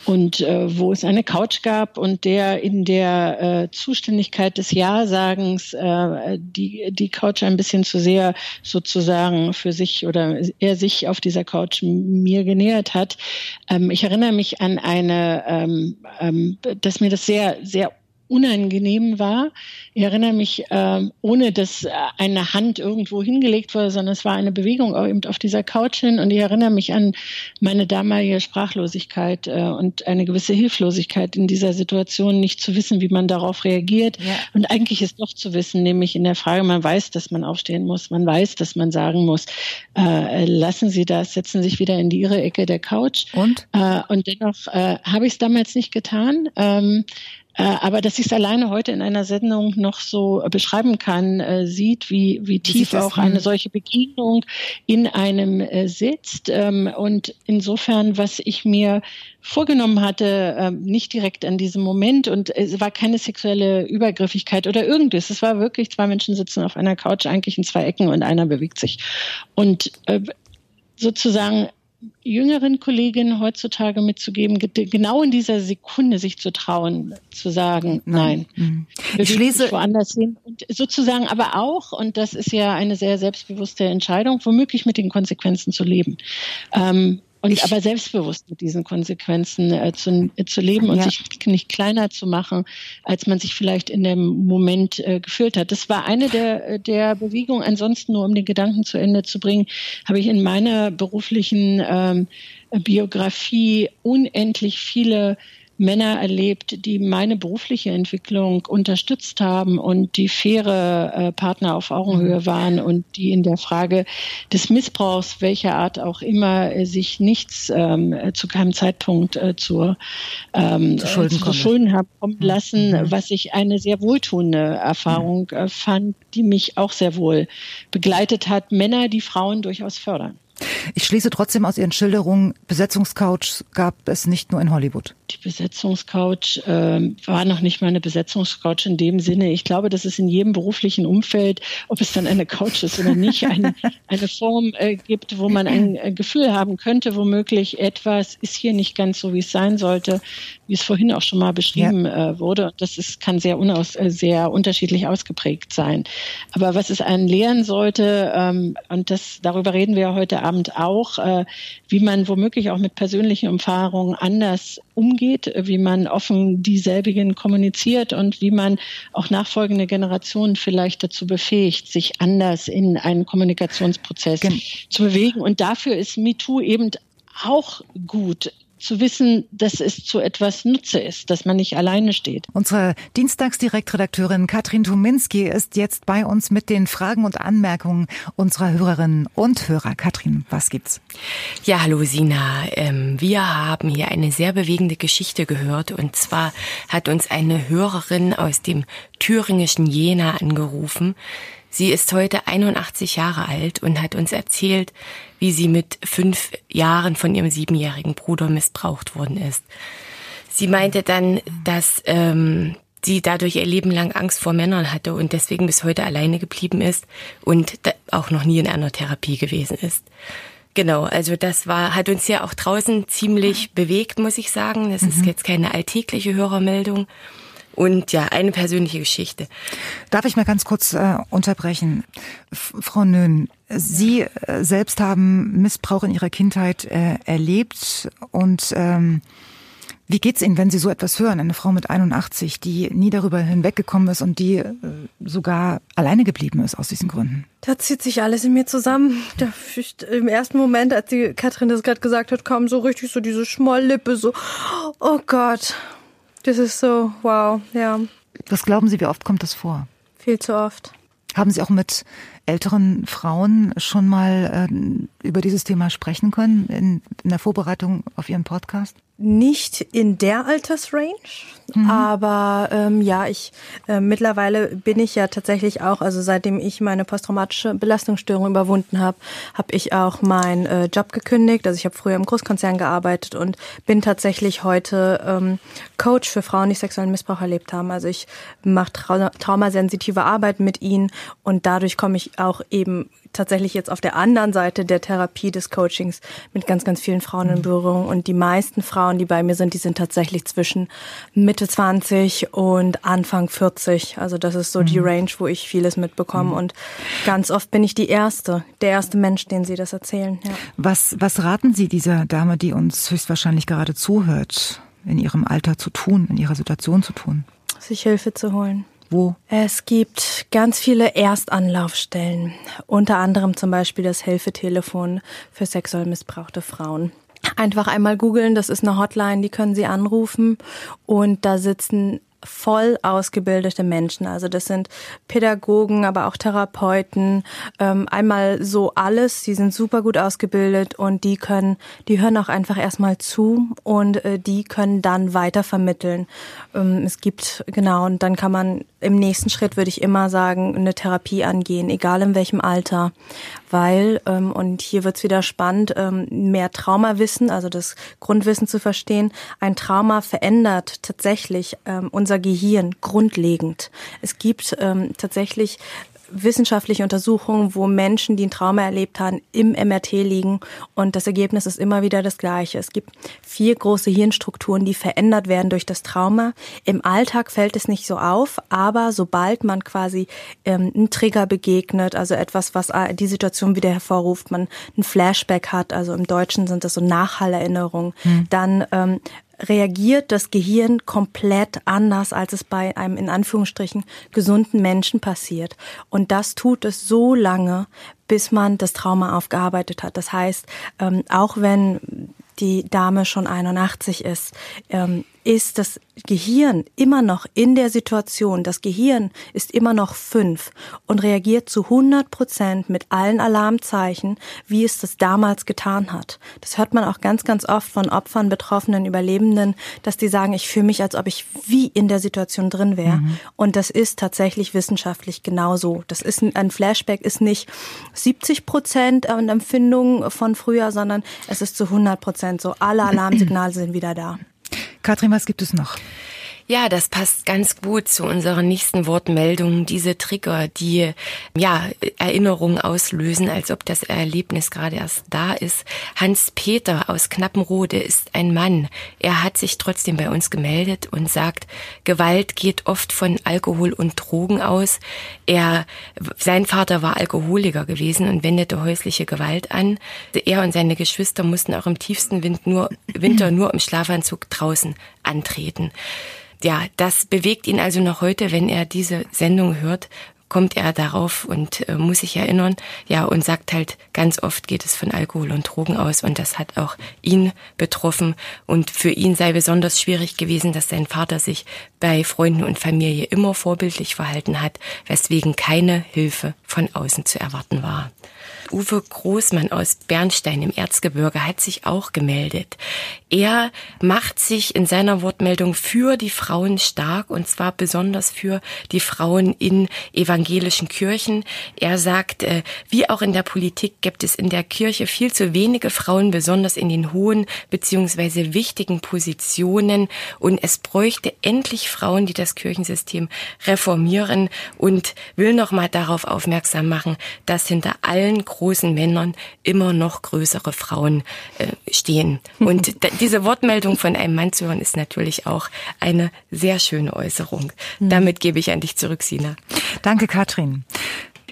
und äh, wo es eine Couch gab und der in der äh, Zuständigkeit des Ja-Sagens äh, die, die Couch ein bisschen zu sehr sozusagen für sich oder er sich auf dieser Couch mir genähert hat. Ähm, ich erinnere mich an eine, ähm, ähm, dass mir das sehr, sehr unangenehm war. Ich erinnere mich, äh, ohne dass eine Hand irgendwo hingelegt wurde, sondern es war eine Bewegung eben auf dieser Couch hin. Und ich erinnere mich an meine damalige Sprachlosigkeit äh, und eine gewisse Hilflosigkeit in dieser Situation, nicht zu wissen, wie man darauf reagiert. Ja. Und eigentlich ist doch zu wissen, nämlich in der Frage, man weiß, dass man aufstehen muss, man weiß, dass man sagen muss, äh, lassen Sie das, setzen Sie sich wieder in die Ihre Ecke der Couch. Und? Äh, und dennoch äh, habe ich es damals nicht getan. Ähm, äh, aber dass ich es alleine heute in einer Sendung noch so beschreiben kann, äh, sieht, wie, wie tief auch eine solche Begegnung in einem äh, sitzt. Ähm, und insofern, was ich mir vorgenommen hatte, ähm, nicht direkt an diesem Moment und es war keine sexuelle Übergriffigkeit oder irgendwas. Es war wirklich, zwei Menschen sitzen auf einer Couch eigentlich in zwei Ecken und einer bewegt sich. Und sozusagen jüngeren Kolleginnen heutzutage mitzugeben, genau in dieser Sekunde sich zu trauen, zu sagen, nein. nein. Ich schließe woanders hin. Und sozusagen aber auch, und das ist ja eine sehr selbstbewusste Entscheidung, womöglich mit den Konsequenzen zu leben. Ähm, und ich, aber selbstbewusst mit diesen Konsequenzen äh, zu, äh, zu leben und ja. sich nicht kleiner zu machen, als man sich vielleicht in dem Moment äh, gefühlt hat. Das war eine der, äh, der Bewegungen. Ansonsten, nur um den Gedanken zu Ende zu bringen, habe ich in meiner beruflichen ähm, Biografie unendlich viele Männer erlebt, die meine berufliche Entwicklung unterstützt haben und die faire äh, Partner auf Augenhöhe mhm. waren und die in der Frage des Missbrauchs, welcher Art auch immer, äh, sich nichts ähm, zu keinem Zeitpunkt äh, zur, ähm, zu Schulden, zu Schulden haben kommen mhm. lassen, mhm. was ich eine sehr wohltuende Erfahrung mhm. fand, die mich auch sehr wohl begleitet hat. Männer, die Frauen durchaus fördern. Ich schließe trotzdem aus Ihren Schilderungen, Besetzungscouch gab es nicht nur in Hollywood. Die Besetzungscouch äh, war noch nicht mal eine Besetzungscouch in dem Sinne. Ich glaube, dass es in jedem beruflichen Umfeld, ob es dann eine Couch ist oder nicht, eine, eine Form äh, gibt, wo man ein äh, Gefühl haben könnte, womöglich etwas ist hier nicht ganz so, wie es sein sollte, wie es vorhin auch schon mal beschrieben ja. äh, wurde. Das ist, kann sehr, unaus, äh, sehr unterschiedlich ausgeprägt sein. Aber was es einen lehren sollte, ähm, und das, darüber reden wir heute Abend auch, äh, wie man womöglich auch mit persönlichen Erfahrungen anders umgeht, wie man offen dieselbigen kommuniziert und wie man auch nachfolgende Generationen vielleicht dazu befähigt, sich anders in einen Kommunikationsprozess Gen zu bewegen. Und dafür ist MeToo eben auch gut zu wissen, dass es zu etwas Nutze ist, dass man nicht alleine steht. Unsere Dienstagsdirektredakteurin Katrin Tuminski ist jetzt bei uns mit den Fragen und Anmerkungen unserer Hörerinnen und Hörer. Katrin, was gibt's? Ja, hallo Sina. Ähm, wir haben hier eine sehr bewegende Geschichte gehört und zwar hat uns eine Hörerin aus dem thüringischen Jena angerufen. Sie ist heute 81 Jahre alt und hat uns erzählt, wie sie mit fünf Jahren von ihrem siebenjährigen Bruder missbraucht worden ist. Sie meinte dann, dass ähm, sie dadurch ihr Leben lang Angst vor Männern hatte und deswegen bis heute alleine geblieben ist und auch noch nie in einer Therapie gewesen ist. Genau, also das war, hat uns ja auch draußen ziemlich bewegt, muss ich sagen. Das mhm. ist jetzt keine alltägliche Hörermeldung. Und ja, eine persönliche Geschichte. Darf ich mal ganz kurz äh, unterbrechen? F Frau Nön, Sie äh, selbst haben Missbrauch in Ihrer Kindheit äh, erlebt und ähm, Wie geht's Ihnen, wenn Sie so etwas hören? Eine Frau mit 81, die nie darüber hinweggekommen ist und die äh, sogar alleine geblieben ist aus diesen Gründen. Da zieht sich alles in mir zusammen. Da, Im ersten Moment, als die Katrin das gerade gesagt hat, kam so richtig so diese Schmolllippe, so, oh Gott, das ist so, wow, ja. Was glauben Sie, wie oft kommt das vor? Viel zu oft. Haben Sie auch mit älteren Frauen schon mal äh, über dieses Thema sprechen können in, in der Vorbereitung auf Ihren Podcast? Nicht in der Altersrange, mhm. aber ähm, ja, ich äh, mittlerweile bin ich ja tatsächlich auch, also seitdem ich meine posttraumatische Belastungsstörung überwunden habe, habe ich auch meinen äh, Job gekündigt. Also ich habe früher im Großkonzern gearbeitet und bin tatsächlich heute ähm, Coach für Frauen, die sexuellen Missbrauch erlebt haben. Also ich mache trau traumasensitive Arbeit mit ihnen und dadurch komme ich auch eben tatsächlich jetzt auf der anderen Seite der Therapie des Coachings mit ganz, ganz vielen Frauen in mhm. Berührung. Und die meisten Frauen, die bei mir sind, die sind tatsächlich zwischen Mitte 20 und Anfang 40. Also das ist so mhm. die Range, wo ich vieles mitbekomme. Mhm. Und ganz oft bin ich die Erste, der erste Mensch, den Sie das erzählen. Ja. Was, was raten Sie dieser Dame, die uns höchstwahrscheinlich gerade zuhört, in ihrem Alter zu tun, in ihrer Situation zu tun? Sich Hilfe zu holen. Wo? Es gibt ganz viele Erstanlaufstellen, unter anderem zum Beispiel das Hilfetelefon für sexuell missbrauchte Frauen. Einfach einmal googeln, das ist eine Hotline, die können Sie anrufen und da sitzen voll ausgebildete Menschen. Also das sind Pädagogen, aber auch Therapeuten, ähm, einmal so alles. Die sind super gut ausgebildet und die können, die hören auch einfach erstmal zu und äh, die können dann weiter vermitteln. Ähm, es gibt genau und dann kann man im nächsten Schritt würde ich immer sagen eine Therapie angehen, egal in welchem Alter, weil ähm, und hier wird's wieder spannend, ähm, mehr Traumawissen, also das Grundwissen zu verstehen. Ein Trauma verändert tatsächlich ähm, unser Gehirn grundlegend. Es gibt ähm, tatsächlich wissenschaftliche Untersuchungen, wo Menschen, die ein Trauma erlebt haben, im MRT liegen und das Ergebnis ist immer wieder das gleiche. Es gibt vier große Hirnstrukturen, die verändert werden durch das Trauma. Im Alltag fällt es nicht so auf, aber sobald man quasi ähm, einen Trigger begegnet, also etwas, was äh, die Situation wieder hervorruft, man ein Flashback hat, also im Deutschen sind das so Nachhallerinnerungen, hm. dann ähm, reagiert das Gehirn komplett anders, als es bei einem in Anführungsstrichen gesunden Menschen passiert. Und das tut es so lange, bis man das Trauma aufgearbeitet hat. Das heißt, ähm, auch wenn die Dame schon 81 ist, ähm, ist das Gehirn immer noch in der Situation. Das Gehirn ist immer noch fünf und reagiert zu 100 Prozent mit allen Alarmzeichen, wie es das damals getan hat. Das hört man auch ganz, ganz oft von Opfern, Betroffenen, Überlebenden, dass die sagen, ich fühle mich, als ob ich wie in der Situation drin wäre. Mhm. Und das ist tatsächlich wissenschaftlich genauso. Das ist ein Flashback ist nicht 70 Prozent an Empfindungen von früher, sondern es ist zu 100 Prozent so. Alle Alarmsignale sind wieder da. Katrin, was gibt es noch? Ja, das passt ganz gut zu unserer nächsten Wortmeldung. Diese Trigger, die ja Erinnerungen auslösen, als ob das Erlebnis gerade erst da ist. Hans Peter aus Knappenrode ist ein Mann. Er hat sich trotzdem bei uns gemeldet und sagt, Gewalt geht oft von Alkohol und Drogen aus. Er, sein Vater war Alkoholiker gewesen und wendete häusliche Gewalt an. Er und seine Geschwister mussten auch im tiefsten Wind nur, Winter nur im Schlafanzug draußen antreten ja, das bewegt ihn also noch heute, wenn er diese Sendung hört, kommt er darauf und äh, muss sich erinnern, ja, und sagt halt, ganz oft geht es von Alkohol und Drogen aus und das hat auch ihn betroffen. Und für ihn sei besonders schwierig gewesen, dass sein Vater sich bei Freunden und Familie immer vorbildlich verhalten hat, weswegen keine Hilfe von außen zu erwarten war. Uwe Großmann aus Bernstein im Erzgebirge hat sich auch gemeldet. Er macht sich in seiner Wortmeldung für die Frauen stark und zwar besonders für die Frauen in evangelischen Kirchen. Er sagt, äh, wie auch in der Politik gibt es in der Kirche viel zu wenige Frauen, besonders in den hohen beziehungsweise wichtigen Positionen und es bräuchte endlich Frauen, die das Kirchensystem reformieren und will noch mal darauf aufmerksam machen, dass hinter allen großen Männern immer noch größere Frauen äh, stehen. Und diese Wortmeldung von einem Mann zu hören, ist natürlich auch eine sehr schöne Äußerung. Mhm. Damit gebe ich an dich zurück, Sina. Danke, Katrin.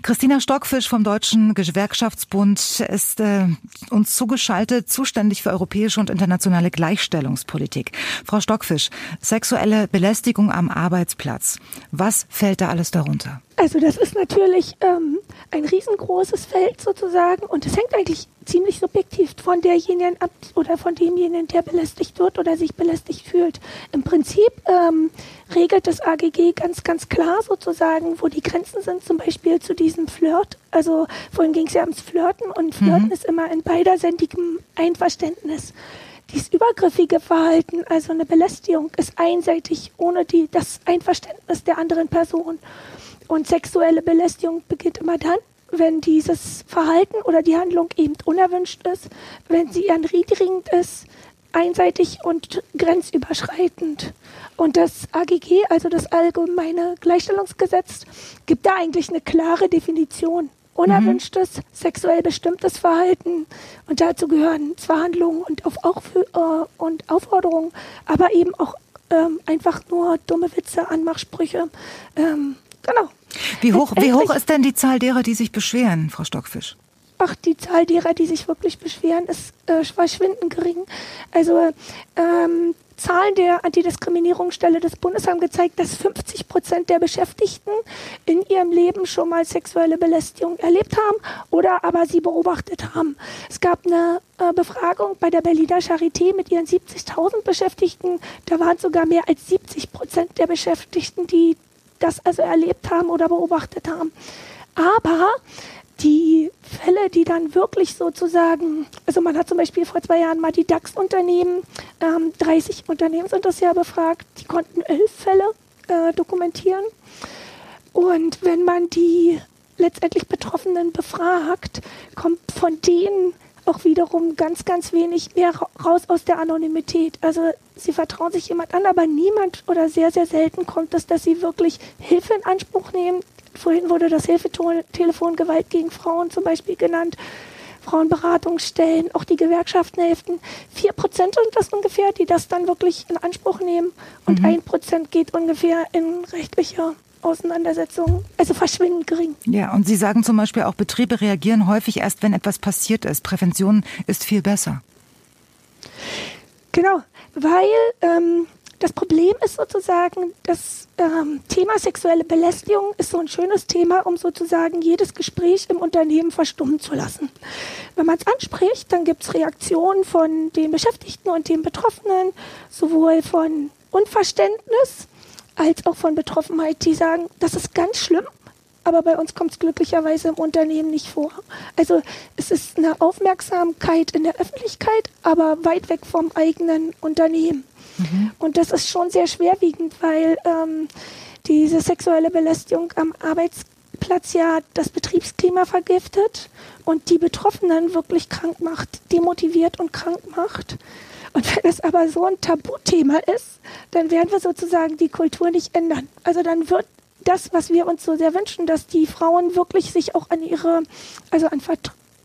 Christina Stockfisch vom Deutschen Gewerkschaftsbund ist äh, uns zugeschaltet, zuständig für europäische und internationale Gleichstellungspolitik. Frau Stockfisch, sexuelle Belästigung am Arbeitsplatz. Was fällt da alles darunter? Also das ist natürlich ähm, ein riesengroßes Feld sozusagen und es hängt eigentlich ziemlich subjektiv von derjenigen ab oder von demjenigen, der belästigt wird oder sich belästigt fühlt. Im Prinzip ähm, regelt das AGG ganz, ganz klar sozusagen, wo die Grenzen sind, zum Beispiel zu diesem Flirt. Also vorhin ging es ja ums Flirten und Flirten mhm. ist immer in beiderseitigem Einverständnis. Dieses übergriffige Verhalten, also eine Belästigung, ist einseitig ohne die, das Einverständnis der anderen Person. Und sexuelle Belästigung beginnt immer dann, wenn dieses Verhalten oder die Handlung eben unerwünscht ist, wenn sie erniedrigend ist, einseitig und grenzüberschreitend. Und das AGG, also das Allgemeine Gleichstellungsgesetz, gibt da eigentlich eine klare Definition. Unerwünschtes, mhm. sexuell bestimmtes Verhalten. Und dazu gehören zwar Handlungen und, auf, auch, äh, und Aufforderungen, aber eben auch ähm, einfach nur dumme Witze, Anmachsprüche. Ähm, genau. Wie hoch, wie hoch ist denn die Zahl derer, die sich beschweren, Frau Stockfisch? Ach, die Zahl derer, die sich wirklich beschweren, ist äh, verschwindend gering. Also ähm, Zahlen der Antidiskriminierungsstelle des Bundes haben gezeigt, dass 50 Prozent der Beschäftigten in ihrem Leben schon mal sexuelle Belästigung erlebt haben oder aber sie beobachtet haben. Es gab eine äh, Befragung bei der Berliner Charité mit ihren 70.000 Beschäftigten. Da waren sogar mehr als 70 Prozent der Beschäftigten, die das also erlebt haben oder beobachtet haben. Aber die Fälle, die dann wirklich sozusagen, also man hat zum Beispiel vor zwei Jahren mal die DAX-Unternehmen, ähm, 30 Unternehmen sind das ja befragt, die konnten elf Fälle äh, dokumentieren. Und wenn man die letztendlich Betroffenen befragt, kommt von denen auch wiederum ganz, ganz wenig mehr raus aus der Anonymität. Also sie vertrauen sich jemand an, aber niemand oder sehr, sehr selten kommt es, dass sie wirklich Hilfe in Anspruch nehmen. Vorhin wurde das Hilfetelefon Gewalt gegen Frauen zum Beispiel genannt. Frauenberatungsstellen, auch die Gewerkschaften helfen. Vier Prozent sind das ungefähr, die das dann wirklich in Anspruch nehmen. Und mhm. ein mhm. Prozent geht ungefähr in rechtliche Auseinandersetzungen, also verschwindend gering. Ja, und Sie sagen zum Beispiel auch, Betriebe reagieren häufig erst, wenn etwas passiert ist. Prävention ist viel besser. Genau, weil ähm, das Problem ist sozusagen, das ähm, Thema sexuelle Belästigung ist so ein schönes Thema, um sozusagen jedes Gespräch im Unternehmen verstummen zu lassen. Wenn man es anspricht, dann gibt es Reaktionen von den Beschäftigten und den Betroffenen, sowohl von Unverständnis als auch von Betroffenheit, die sagen, das ist ganz schlimm, aber bei uns kommt es glücklicherweise im Unternehmen nicht vor. Also es ist eine Aufmerksamkeit in der Öffentlichkeit, aber weit weg vom eigenen Unternehmen. Mhm. Und das ist schon sehr schwerwiegend, weil ähm, diese sexuelle Belästigung am Arbeitsplatz ja das Betriebsklima vergiftet und die Betroffenen wirklich krank macht, demotiviert und krank macht. Und wenn es aber so ein Tabuthema ist, dann werden wir sozusagen die Kultur nicht ändern. Also dann wird das, was wir uns so sehr wünschen, dass die Frauen wirklich sich auch an ihre, also an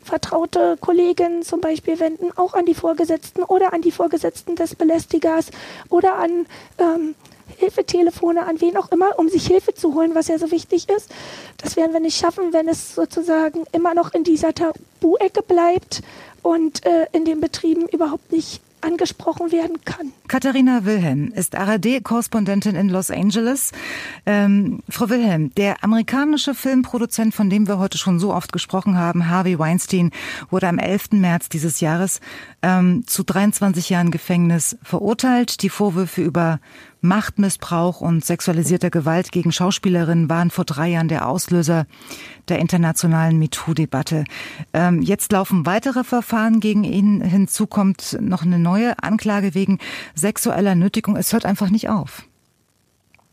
vertraute Kolleginnen zum Beispiel wenden, auch an die Vorgesetzten oder an die Vorgesetzten des Belästigers oder an ähm, Hilfetelefone, an wen auch immer, um sich Hilfe zu holen, was ja so wichtig ist. Das werden wir nicht schaffen, wenn es sozusagen immer noch in dieser Tabu-Ecke bleibt und äh, in den Betrieben überhaupt nicht angesprochen werden kann. Katharina Wilhelm ist ARD-Korrespondentin in Los Angeles. Ähm, Frau Wilhelm, der amerikanische Filmproduzent, von dem wir heute schon so oft gesprochen haben, Harvey Weinstein, wurde am 11. März dieses Jahres ähm, zu 23 Jahren Gefängnis verurteilt. Die Vorwürfe über Machtmissbrauch und sexualisierter Gewalt gegen Schauspielerinnen waren vor drei Jahren der Auslöser der internationalen MeToo-Debatte. Ähm, jetzt laufen weitere Verfahren gegen ihn. Hinzu kommt noch eine neue Anklage wegen sexueller Nötigung. Es hört einfach nicht auf.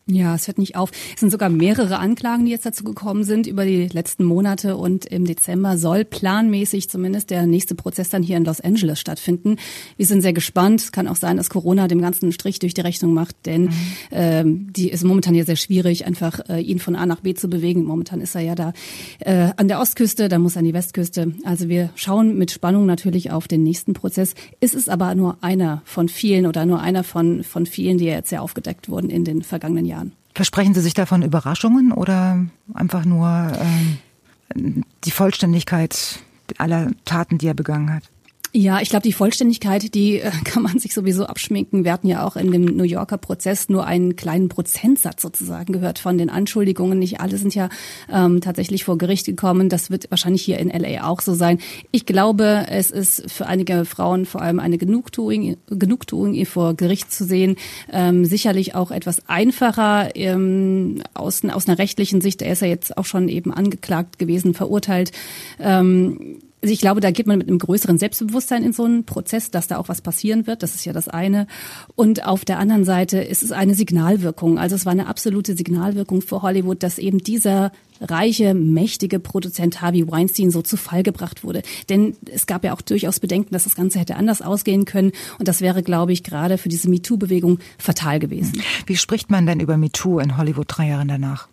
Ja, es hört nicht auf. Es sind sogar mehrere Anklagen, die jetzt dazu gekommen sind über die letzten Monate und im Dezember soll planmäßig zumindest der nächste Prozess dann hier in Los Angeles stattfinden. Wir sind sehr gespannt. Es kann auch sein, dass Corona dem ganzen Strich durch die Rechnung macht, denn mhm. ähm, die ist momentan ja sehr schwierig, einfach äh, ihn von A nach B zu bewegen. Momentan ist er ja da äh, an der Ostküste, dann muss er an die Westküste. Also wir schauen mit Spannung natürlich auf den nächsten Prozess. Es ist aber nur einer von vielen oder nur einer von, von vielen, die jetzt ja aufgedeckt wurden in den vergangenen Jahren. Versprechen Sie sich davon Überraschungen oder einfach nur ähm, die Vollständigkeit aller Taten, die er begangen hat? Ja, ich glaube, die Vollständigkeit, die äh, kann man sich sowieso abschminken. Wir hatten ja auch in dem New Yorker Prozess nur einen kleinen Prozentsatz sozusagen gehört von den Anschuldigungen. Nicht alle sind ja ähm, tatsächlich vor Gericht gekommen. Das wird wahrscheinlich hier in LA auch so sein. Ich glaube, es ist für einige Frauen vor allem eine Genugtuung, Genugtuung ihr vor Gericht zu sehen. Ähm, sicherlich auch etwas einfacher ähm, aus, aus einer rechtlichen Sicht. Er ist ja jetzt auch schon eben angeklagt gewesen, verurteilt. Ähm, also ich glaube, da geht man mit einem größeren Selbstbewusstsein in so einen Prozess, dass da auch was passieren wird. Das ist ja das eine. Und auf der anderen Seite ist es eine Signalwirkung. Also es war eine absolute Signalwirkung für Hollywood, dass eben dieser reiche, mächtige Produzent Harvey Weinstein so zu Fall gebracht wurde. Denn es gab ja auch durchaus Bedenken, dass das Ganze hätte anders ausgehen können. Und das wäre, glaube ich, gerade für diese MeToo-Bewegung fatal gewesen. Wie spricht man denn über MeToo in Hollywood drei Jahre danach?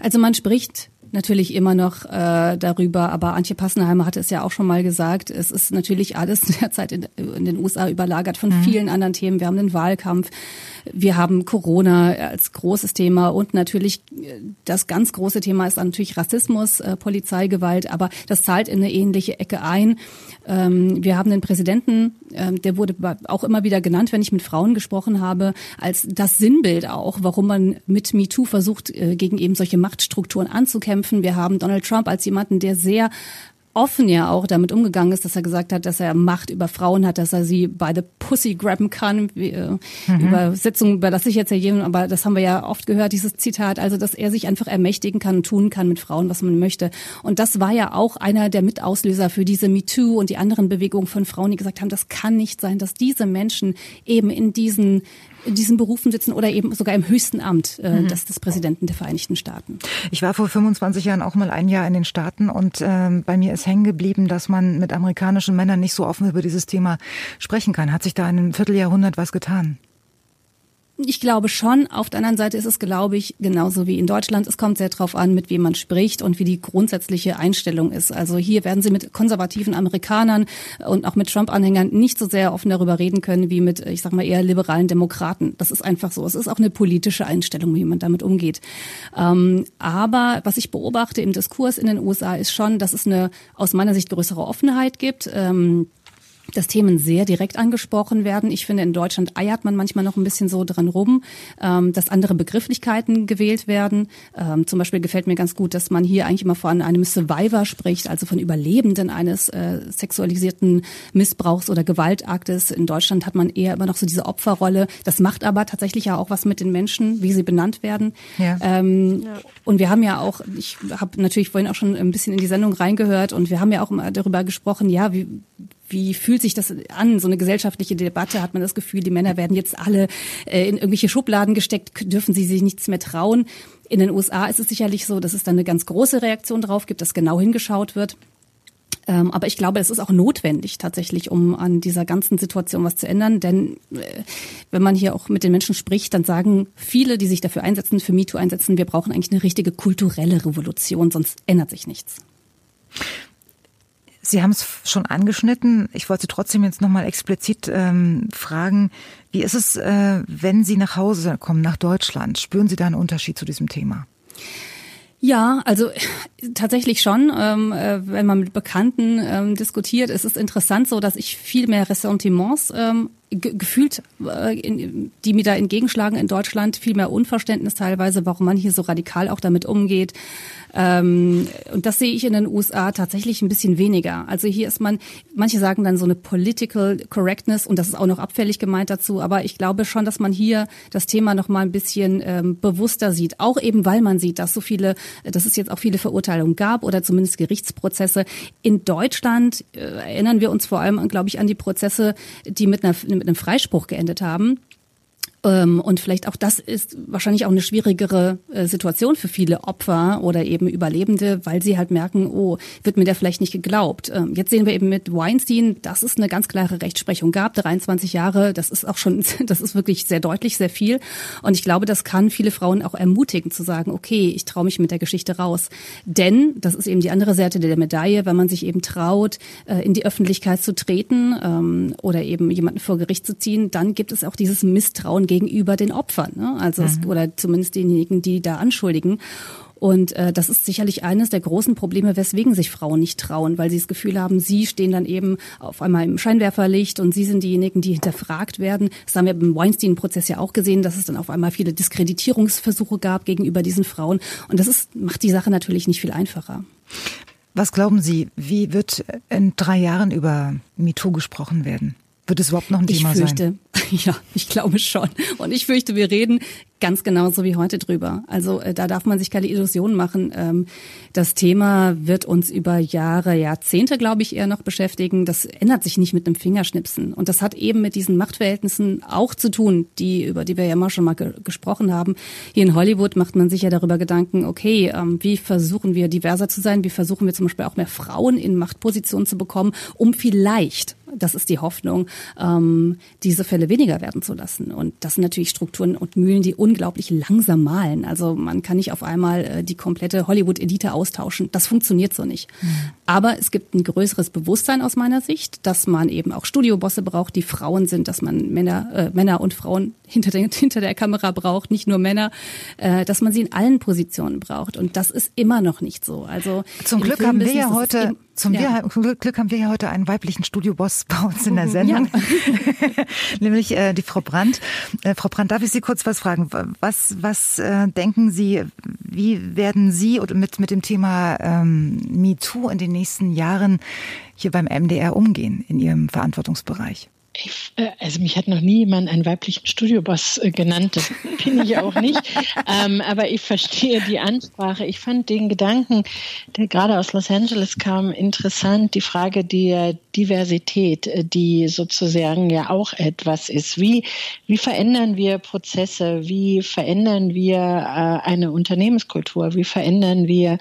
Also man spricht natürlich immer noch äh, darüber, aber Antje Passenheimer hatte es ja auch schon mal gesagt, es ist natürlich alles derzeit in, in den USA überlagert von mhm. vielen anderen Themen. Wir haben den Wahlkampf, wir haben Corona als großes Thema und natürlich das ganz große Thema ist natürlich Rassismus, äh, Polizeigewalt, aber das zahlt in eine ähnliche Ecke ein. Ähm, wir haben den Präsidenten, ähm, der wurde auch immer wieder genannt, wenn ich mit Frauen gesprochen habe, als das Sinnbild auch, warum man mit MeToo versucht, äh, gegen eben solche Machtstrukturen anzukämpfen. Wir haben Donald Trump als jemanden, der sehr offen ja auch damit umgegangen ist, dass er gesagt hat, dass er Macht über Frauen hat, dass er sie bei the Pussy grabben kann. Wie, äh, mhm. Übersetzung überlasse ich jetzt ja jedem, aber das haben wir ja oft gehört, dieses Zitat. Also, dass er sich einfach ermächtigen kann und tun kann mit Frauen, was man möchte. Und das war ja auch einer der Mitauslöser für diese MeToo und die anderen Bewegungen von Frauen, die gesagt haben, das kann nicht sein, dass diese Menschen eben in diesen in diesen Berufen sitzen oder eben sogar im höchsten Amt äh, mhm. des, des Präsidenten der Vereinigten Staaten. Ich war vor 25 Jahren auch mal ein Jahr in den Staaten und äh, bei mir ist hängen geblieben, dass man mit amerikanischen Männern nicht so offen über dieses Thema sprechen kann. Hat sich da in einem Vierteljahrhundert was getan? Ich glaube schon. Auf der anderen Seite ist es, glaube ich, genauso wie in Deutschland. Es kommt sehr darauf an, mit wem man spricht und wie die grundsätzliche Einstellung ist. Also hier werden Sie mit konservativen Amerikanern und auch mit Trump-Anhängern nicht so sehr offen darüber reden können wie mit, ich sag mal, eher liberalen Demokraten. Das ist einfach so. Es ist auch eine politische Einstellung, wie man damit umgeht. Ähm, aber was ich beobachte im Diskurs in den USA ist schon, dass es eine aus meiner Sicht größere Offenheit gibt. Dass Themen sehr direkt angesprochen werden. Ich finde, in Deutschland eiert man manchmal noch ein bisschen so dran rum, ähm, dass andere Begrifflichkeiten gewählt werden. Ähm, zum Beispiel gefällt mir ganz gut, dass man hier eigentlich immer von einem Survivor spricht, also von Überlebenden eines äh, sexualisierten Missbrauchs oder Gewaltaktes. In Deutschland hat man eher immer noch so diese Opferrolle. Das macht aber tatsächlich ja auch was mit den Menschen, wie sie benannt werden. Ja. Ähm, ja. Und wir haben ja auch, ich habe natürlich vorhin auch schon ein bisschen in die Sendung reingehört und wir haben ja auch immer darüber gesprochen, ja, wie wie fühlt sich das an? So eine gesellschaftliche Debatte hat man das Gefühl, die Männer werden jetzt alle äh, in irgendwelche Schubladen gesteckt, dürfen sie sich nichts mehr trauen. In den USA ist es sicherlich so, dass es da eine ganz große Reaktion drauf gibt, dass genau hingeschaut wird. Ähm, aber ich glaube, es ist auch notwendig tatsächlich, um an dieser ganzen Situation was zu ändern. Denn äh, wenn man hier auch mit den Menschen spricht, dann sagen viele, die sich dafür einsetzen, für MeToo einsetzen, wir brauchen eigentlich eine richtige kulturelle Revolution, sonst ändert sich nichts. Sie haben es schon angeschnitten. Ich wollte trotzdem jetzt nochmal explizit ähm, fragen, wie ist es, äh, wenn Sie nach Hause kommen, nach Deutschland? Spüren Sie da einen Unterschied zu diesem Thema? Ja, also tatsächlich schon. Ähm, äh, wenn man mit Bekannten ähm, diskutiert, ist es interessant so, dass ich viel mehr Ressentiments ähm, gefühlt, äh, in, die mir da entgegenschlagen in Deutschland, viel mehr Unverständnis teilweise, warum man hier so radikal auch damit umgeht. Ähm, und das sehe ich in den USA tatsächlich ein bisschen weniger. Also hier ist man, manche sagen dann so eine Political Correctness und das ist auch noch abfällig gemeint dazu, aber ich glaube schon, dass man hier das Thema noch mal ein bisschen ähm, bewusster sieht, auch eben weil man sieht, dass so viele, dass es jetzt auch viele Verurteilungen gab oder zumindest Gerichtsprozesse. In Deutschland äh, erinnern wir uns vor allem, glaube ich, an die Prozesse, die mit, einer, mit einem Freispruch geendet haben. Ähm, und vielleicht auch das ist wahrscheinlich auch eine schwierigere äh, Situation für viele Opfer oder eben Überlebende, weil sie halt merken, oh, wird mir der vielleicht nicht geglaubt. Ähm, jetzt sehen wir eben mit Weinstein, dass es eine ganz klare Rechtsprechung gab, 23 Jahre, das ist auch schon, das ist wirklich sehr deutlich, sehr viel. Und ich glaube, das kann viele Frauen auch ermutigen zu sagen, okay, ich traue mich mit der Geschichte raus. Denn, das ist eben die andere Seite der Medaille, wenn man sich eben traut, äh, in die Öffentlichkeit zu treten ähm, oder eben jemanden vor Gericht zu ziehen, dann gibt es auch dieses Misstrauen gegenüber den Opfern, ne? also mhm. es, oder zumindest denjenigen, die da anschuldigen. Und äh, das ist sicherlich eines der großen Probleme, weswegen sich Frauen nicht trauen, weil sie das Gefühl haben, sie stehen dann eben auf einmal im Scheinwerferlicht und sie sind diejenigen, die hinterfragt werden. Das haben wir beim Weinstein-Prozess ja auch gesehen, dass es dann auf einmal viele Diskreditierungsversuche gab gegenüber diesen Frauen. Und das ist, macht die Sache natürlich nicht viel einfacher. Was glauben Sie, wie wird in drei Jahren über MeToo gesprochen werden? Wird es überhaupt noch ein Thema ich fürchte, sein? Ja, ich glaube schon. Und ich fürchte, wir reden ganz genauso wie heute drüber. Also äh, da darf man sich keine Illusionen machen. Ähm, das Thema wird uns über Jahre, Jahrzehnte, glaube ich, eher noch beschäftigen. Das ändert sich nicht mit einem Fingerschnipsen. Und das hat eben mit diesen Machtverhältnissen auch zu tun, die über die wir ja immer schon mal ge gesprochen haben. Hier in Hollywood macht man sich ja darüber Gedanken, okay, ähm, wie versuchen wir diverser zu sein? Wie versuchen wir zum Beispiel auch mehr Frauen in Machtpositionen zu bekommen, um vielleicht das ist die Hoffnung, ähm, diese Fälle weniger werden zu lassen. Und das sind natürlich Strukturen und Mühlen, die unglaublich langsam malen. Also man kann nicht auf einmal äh, die komplette Hollywood-Elite austauschen. Das funktioniert so nicht. Mhm. Aber es gibt ein größeres Bewusstsein aus meiner Sicht, dass man eben auch Studiobosse braucht, die Frauen sind, dass man Männer, äh, Männer und Frauen hinter der, hinter der Kamera braucht, nicht nur Männer, äh, dass man sie in allen Positionen braucht. Und das ist immer noch nicht so. Also zum Glück haben wir ja heute zum ja. Glück haben wir ja heute einen weiblichen Studioboss bei uns in der Sendung, ja. nämlich äh, die Frau Brandt. Äh, Frau Brandt, darf ich Sie kurz was fragen? Was, was äh, denken Sie, wie werden Sie mit, mit dem Thema ähm, MeToo in den nächsten Jahren hier beim MDR umgehen in Ihrem Verantwortungsbereich? Ich, äh, also mich hat noch nie jemand einen weiblichen Studioboss äh, genannt, das bin ich auch nicht. ähm, aber ich verstehe die Ansprache. Ich fand den Gedanken, der gerade aus Los Angeles kam, interessant. Die Frage der Diversität, äh, die sozusagen ja auch etwas ist. Wie, wie verändern wir Prozesse? Wie verändern wir äh, eine Unternehmenskultur? Wie verändern wir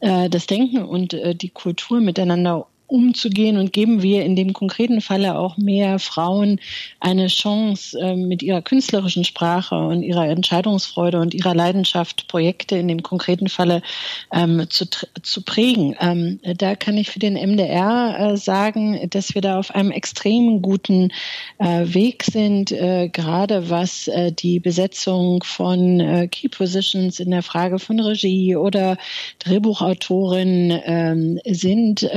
äh, das Denken und äh, die Kultur miteinander umzugehen und geben wir in dem konkreten Falle auch mehr Frauen eine Chance, ähm, mit ihrer künstlerischen Sprache und ihrer Entscheidungsfreude und ihrer Leidenschaft Projekte in dem konkreten Falle ähm, zu, zu prägen. Ähm, da kann ich für den MDR äh, sagen, dass wir da auf einem extrem guten äh, Weg sind, äh, gerade was äh, die Besetzung von äh, Key Positions in der Frage von Regie oder Drehbuchautorin ähm, sind.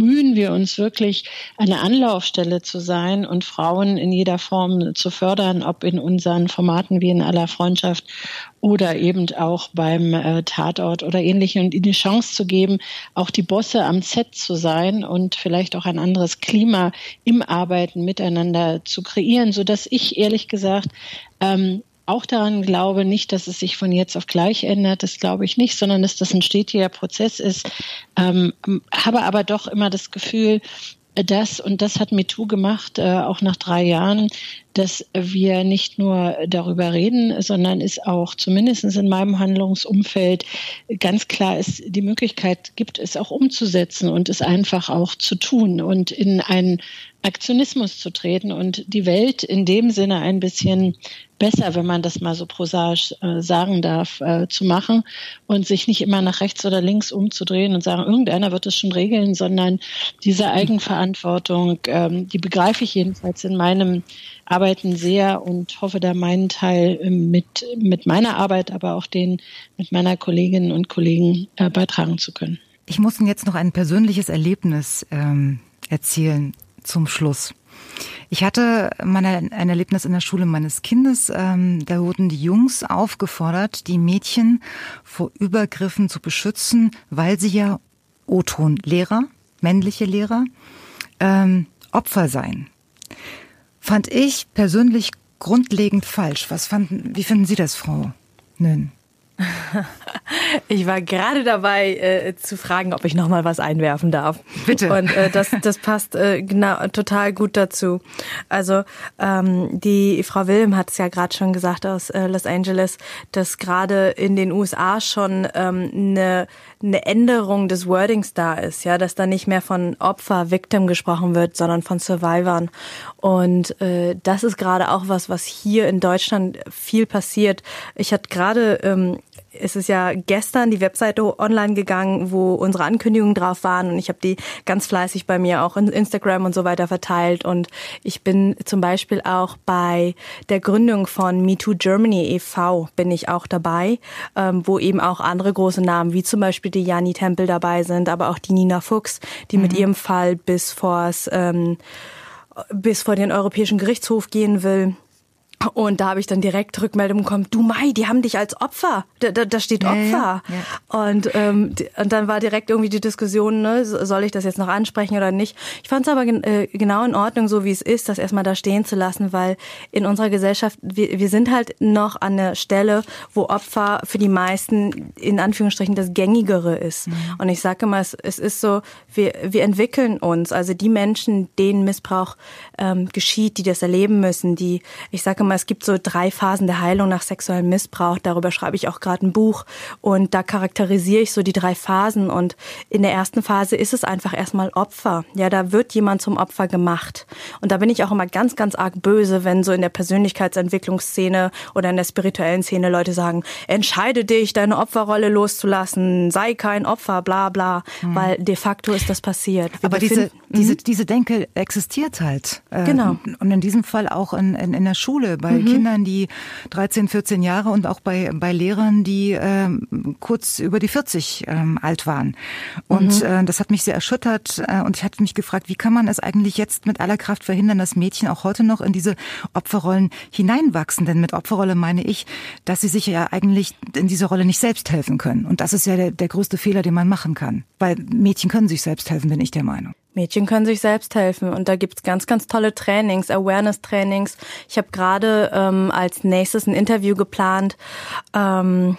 Bemühen wir uns wirklich, eine Anlaufstelle zu sein und Frauen in jeder Form zu fördern, ob in unseren Formaten wie in aller Freundschaft oder eben auch beim äh, Tatort oder ähnlichem und ihnen die Chance zu geben, auch die Bosse am Set zu sein und vielleicht auch ein anderes Klima im Arbeiten miteinander zu kreieren, so dass ich ehrlich gesagt ähm, auch daran glaube, nicht, dass es sich von jetzt auf gleich ändert, das glaube ich nicht, sondern dass das ein stetiger Prozess ist. Ähm, habe aber doch immer das Gefühl, dass, und das hat MeToo gemacht, äh, auch nach drei Jahren, dass wir nicht nur darüber reden, sondern es auch zumindest in meinem Handlungsumfeld ganz klar ist, die Möglichkeit gibt, es auch umzusetzen und es einfach auch zu tun und in einen Aktionismus zu treten und die Welt in dem Sinne ein bisschen besser, wenn man das mal so prosaisch äh, sagen darf, äh, zu machen und sich nicht immer nach rechts oder links umzudrehen und sagen, irgendeiner wird es schon regeln, sondern diese Eigenverantwortung, ähm, die begreife ich jedenfalls in meinem Arbeiten sehr und hoffe da meinen Teil ähm, mit, mit meiner Arbeit, aber auch den mit meiner Kolleginnen und Kollegen äh, beitragen zu können. Ich muss Ihnen jetzt noch ein persönliches Erlebnis ähm, erzählen zum Schluss. Ich hatte mal ein Erlebnis in der Schule meines Kindes. Ähm, da wurden die Jungs aufgefordert, die Mädchen vor Übergriffen zu beschützen, weil sie ja O-Ton-Lehrer, männliche Lehrer, ähm, Opfer seien. Fand ich persönlich grundlegend falsch. Was fanden, wie finden Sie das, Frau Nön? Ich war gerade dabei äh, zu fragen, ob ich noch mal was einwerfen darf. Bitte. Und äh, das, das passt äh, genau total gut dazu. Also ähm, die Frau Wilhelm hat es ja gerade schon gesagt aus äh, Los Angeles, dass gerade in den USA schon ähm, eine eine Änderung des Wordings da ist, ja, dass da nicht mehr von Opfer, Victim gesprochen wird, sondern von Survivern. Und äh, das ist gerade auch was, was hier in Deutschland viel passiert. Ich hatte gerade ähm, es ist ja gestern die Webseite online gegangen, wo unsere Ankündigungen drauf waren und ich habe die ganz fleißig bei mir auch in Instagram und so weiter verteilt und ich bin zum Beispiel auch bei der Gründung von MeToo Germany e.V. bin ich auch dabei, ähm, wo eben auch andere große Namen wie zum Beispiel die Jani Tempel dabei sind, aber auch die Nina Fuchs, die mhm. mit ihrem Fall bis vors ähm, bis vor den Europäischen Gerichtshof gehen will. Und da habe ich dann direkt Rückmeldung bekommen, du Mai, die haben dich als Opfer. Da, da, da steht Opfer. Ja, ja. Und, ähm, und dann war direkt irgendwie die Diskussion, ne, soll ich das jetzt noch ansprechen oder nicht. Ich fand es aber gen äh, genau in Ordnung, so wie es ist, das erstmal da stehen zu lassen, weil in unserer Gesellschaft, wir, wir sind halt noch an der Stelle, wo Opfer für die meisten in Anführungsstrichen das Gängigere ist. Mhm. Und ich sage immer, es, es ist so, wir, wir entwickeln uns. Also die Menschen, denen Missbrauch ähm, geschieht, die das erleben müssen, die, ich sage immer, es gibt so drei Phasen der Heilung nach sexuellem Missbrauch. Darüber schreibe ich auch gerade ein Buch. Und da charakterisiere ich so die drei Phasen. Und in der ersten Phase ist es einfach erstmal Opfer. Ja, da wird jemand zum Opfer gemacht. Und da bin ich auch immer ganz, ganz arg böse, wenn so in der Persönlichkeitsentwicklungsszene oder in der spirituellen Szene Leute sagen, entscheide dich, deine Opferrolle loszulassen, sei kein Opfer, bla bla. Mhm. Weil de facto ist das passiert. Wir Aber diese, diese, mhm. diese Denke existiert halt. Ähm, genau. Und in diesem Fall auch in, in, in der Schule, bei mhm. Kindern, die 13, 14 Jahre und auch bei, bei Lehrern, die ähm, kurz über die 40 ähm, alt waren. Und mhm. äh, das hat mich sehr erschüttert äh, und ich hatte mich gefragt, wie kann man es eigentlich jetzt mit aller Kraft verhindern, dass Mädchen auch heute noch in diese Opferrollen hineinwachsen? Denn mit Opferrolle meine ich, dass sie sich ja eigentlich in dieser Rolle nicht selbst helfen können. Und das ist ja der, der größte Fehler, den man machen kann. Weil Mädchen können sich selbst helfen, bin ich der Meinung. Mädchen können sich selbst helfen und da gibt's ganz, ganz tolle Trainings, Awareness-Trainings. Ich habe gerade ähm, als nächstes ein Interview geplant. Ähm,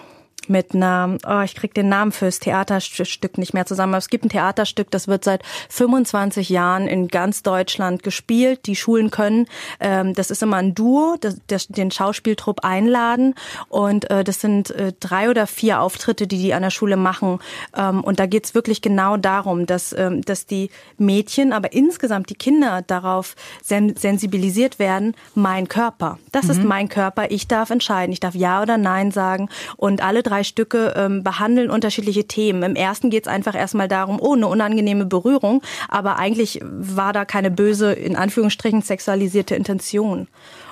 mit einer, oh, ich krieg den Namen fürs Theaterstück nicht mehr zusammen, aber es gibt ein Theaterstück, das wird seit 25 Jahren in ganz Deutschland gespielt. Die Schulen können, ähm, das ist immer ein Duo, das, das, den Schauspieltrupp einladen. Und äh, das sind äh, drei oder vier Auftritte, die die an der Schule machen. Ähm, und da geht's wirklich genau darum, dass, ähm, dass die Mädchen, aber insgesamt die Kinder darauf sen sensibilisiert werden, mein Körper, das mhm. ist mein Körper, ich darf entscheiden, ich darf Ja oder Nein sagen. Und alle drei Stücke ähm, behandeln unterschiedliche Themen. Im ersten geht es einfach erstmal darum, oh, eine unangenehme Berührung, aber eigentlich war da keine böse, in Anführungsstrichen, sexualisierte Intention.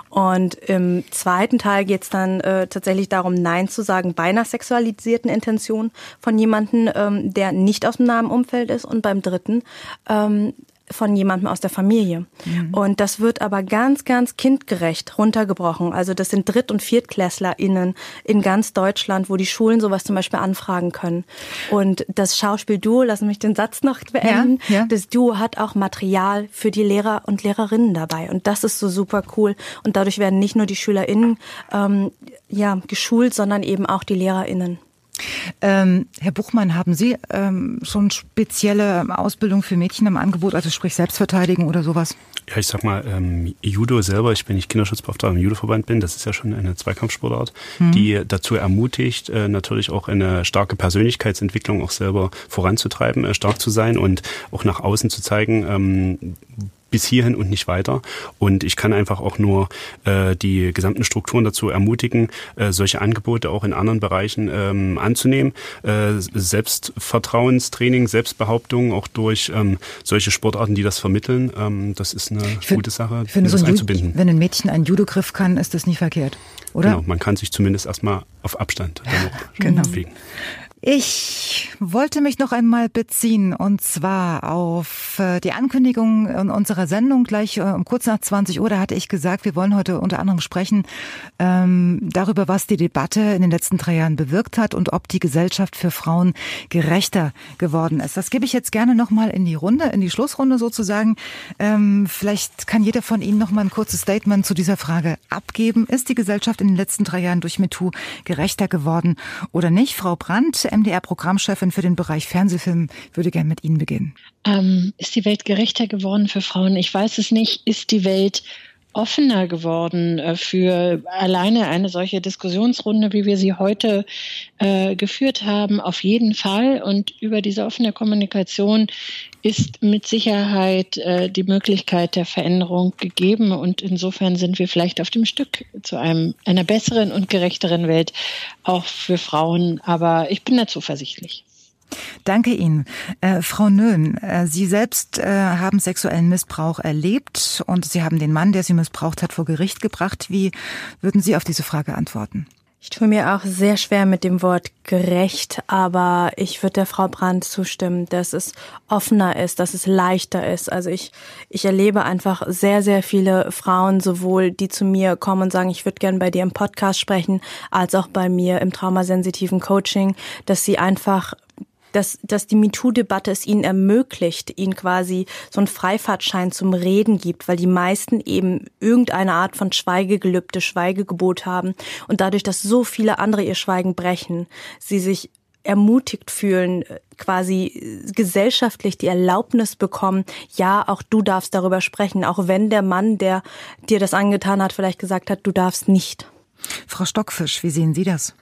Und im zweiten Teil geht es dann äh, tatsächlich darum, Nein zu sagen bei einer sexualisierten Intention von jemandem, ähm, der nicht aus dem nahen Umfeld ist. Und beim dritten ähm, von jemandem aus der Familie. Mhm. Und das wird aber ganz, ganz kindgerecht runtergebrochen. Also das sind Dritt- und ViertklässlerInnen in ganz Deutschland, wo die Schulen sowas zum Beispiel anfragen können. Und das Schauspielduo, lassen mich den Satz noch beenden, ja, ja. das Duo hat auch Material für die Lehrer und Lehrerinnen dabei. Und das ist so super cool. Und dadurch werden nicht nur die SchülerInnen ähm, ja, geschult, sondern eben auch die LehrerInnen. Ähm, Herr Buchmann, haben Sie ähm, schon spezielle Ausbildung für Mädchen im Angebot, also sprich Selbstverteidigung oder sowas? Ja, ich sag mal, ähm, Judo selber, ich bin nicht Kinderschutzbeauftragter im Judoverband bin, das ist ja schon eine Zweikampfsportart, mhm. die dazu ermutigt, äh, natürlich auch eine starke Persönlichkeitsentwicklung auch selber voranzutreiben, äh, stark zu sein und auch nach außen zu zeigen, ähm, bis hierhin und nicht weiter. Und ich kann einfach auch nur äh, die gesamten Strukturen dazu ermutigen, äh, solche Angebote auch in anderen Bereichen ähm, anzunehmen. Äh, Selbstvertrauenstraining, Selbstbehauptung auch durch ähm, solche Sportarten, die das vermitteln. Ähm, das ist eine ich gute Sache, ich finde, das so ein einzubinden. Wenn ein Mädchen einen Judo-Griff kann, ist das nicht verkehrt, oder? Genau, man kann sich zumindest erstmal auf Abstand genau. bewegen. Ich wollte mich noch einmal beziehen und zwar auf äh, die Ankündigung unserer Sendung gleich äh, um kurz nach 20 Uhr. Da hatte ich gesagt, wir wollen heute unter anderem sprechen ähm, darüber, was die Debatte in den letzten drei Jahren bewirkt hat und ob die Gesellschaft für Frauen gerechter geworden ist. Das gebe ich jetzt gerne noch mal in die Runde, in die Schlussrunde sozusagen. Ähm, vielleicht kann jeder von Ihnen noch mal ein kurzes Statement zu dieser Frage abgeben. Ist die Gesellschaft in den letzten drei Jahren durch MeToo gerechter geworden oder nicht? Frau Brandt, MDR-Programmchefin für den Bereich Fernsehfilm, würde gerne mit Ihnen beginnen. Ähm, ist die Welt gerechter geworden für Frauen? Ich weiß es nicht. Ist die Welt offener geworden äh, für alleine eine solche Diskussionsrunde, wie wir sie heute äh, geführt haben, auf jeden Fall. Und über diese offene Kommunikation ist mit Sicherheit äh, die Möglichkeit der Veränderung gegeben. Und insofern sind wir vielleicht auf dem Stück zu einem, einer besseren und gerechteren Welt, auch für Frauen. Aber ich bin da zuversichtlich. Danke Ihnen. Äh, Frau Nöhn, äh, Sie selbst äh, haben sexuellen Missbrauch erlebt und Sie haben den Mann, der Sie missbraucht hat, vor Gericht gebracht. Wie würden Sie auf diese Frage antworten? Ich tue mir auch sehr schwer mit dem Wort gerecht, aber ich würde der Frau Brandt zustimmen, dass es offener ist, dass es leichter ist. Also ich, ich erlebe einfach sehr, sehr viele Frauen, sowohl die zu mir kommen und sagen, ich würde gern bei dir im Podcast sprechen, als auch bei mir im traumasensitiven Coaching, dass sie einfach dass, dass die MeToo-Debatte es ihnen ermöglicht, ihnen quasi so einen Freifahrtschein zum Reden gibt, weil die meisten eben irgendeine Art von Schweigegelübde, Schweigegebot haben und dadurch, dass so viele andere ihr Schweigen brechen, sie sich ermutigt fühlen, quasi gesellschaftlich die Erlaubnis bekommen, ja, auch du darfst darüber sprechen, auch wenn der Mann, der dir das angetan hat, vielleicht gesagt hat, du darfst nicht. Frau Stockfisch, wie sehen Sie das?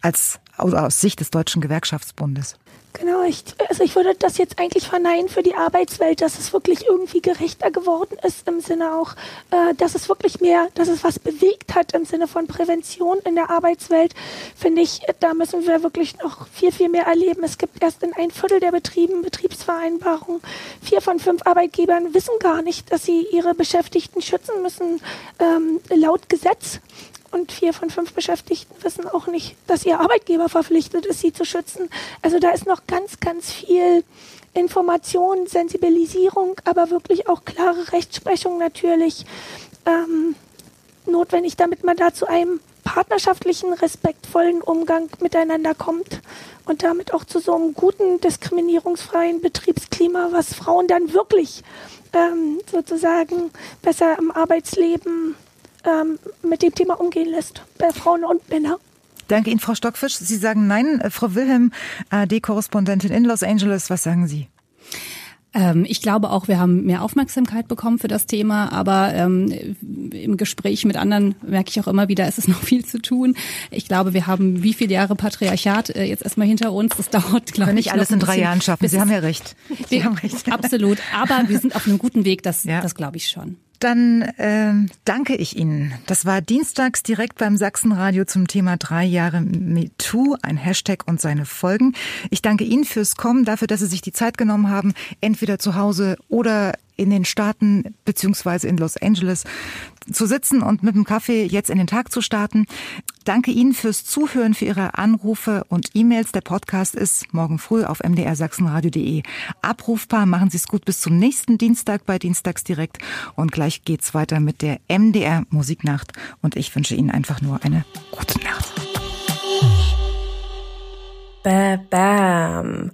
Als aus Sicht des Deutschen Gewerkschaftsbundes. Genau, ich, also ich würde das jetzt eigentlich verneinen für die Arbeitswelt, dass es wirklich irgendwie gerechter geworden ist im Sinne auch, äh, dass es wirklich mehr, dass es was bewegt hat im Sinne von Prävention in der Arbeitswelt, finde ich, da müssen wir wirklich noch viel, viel mehr erleben. Es gibt erst in ein Viertel der Betrieben Betriebsvereinbarungen. Vier von fünf Arbeitgebern wissen gar nicht, dass sie ihre Beschäftigten schützen müssen, ähm, laut Gesetz. Und vier von fünf Beschäftigten wissen auch nicht, dass ihr Arbeitgeber verpflichtet ist, sie zu schützen. Also da ist noch ganz, ganz viel Information, Sensibilisierung, aber wirklich auch klare Rechtsprechung natürlich ähm, notwendig, damit man da zu einem partnerschaftlichen, respektvollen Umgang miteinander kommt und damit auch zu so einem guten, diskriminierungsfreien Betriebsklima, was Frauen dann wirklich ähm, sozusagen besser im Arbeitsleben ähm, mit dem Thema umgehen lässt, bei Frauen und Männern. Danke Ihnen, Frau Stockfisch. Sie sagen nein. Äh, Frau Wilhelm, AD-Korrespondentin in Los Angeles, was sagen Sie? Ähm, ich glaube auch, wir haben mehr Aufmerksamkeit bekommen für das Thema, aber ähm, im Gespräch mit anderen merke ich auch immer wieder, es ist noch viel zu tun. Ich glaube, wir haben wie viele Jahre Patriarchat äh, jetzt erstmal hinter uns. Das dauert, glaube ich, nicht alles in drei Jahren schaffen. Sie haben ja recht. Sie haben recht. Absolut. Aber wir sind auf einem guten Weg. Das, ja. das glaube ich schon. Dann äh, danke ich Ihnen. Das war dienstags direkt beim Sachsenradio zum Thema drei Jahre MeToo, ein Hashtag und seine Folgen. Ich danke Ihnen fürs Kommen, dafür, dass Sie sich die Zeit genommen haben, entweder zu Hause oder in den Staaten beziehungsweise in Los Angeles zu sitzen und mit dem Kaffee jetzt in den Tag zu starten. Danke Ihnen fürs Zuhören, für Ihre Anrufe und E-Mails. Der Podcast ist morgen früh auf mdrsachsenradio.de abrufbar. Machen Sie es gut bis zum nächsten Dienstag bei Dienstags direkt. Und gleich geht's weiter mit der MDR Musiknacht. Und ich wünsche Ihnen einfach nur eine gute Nacht. Bam.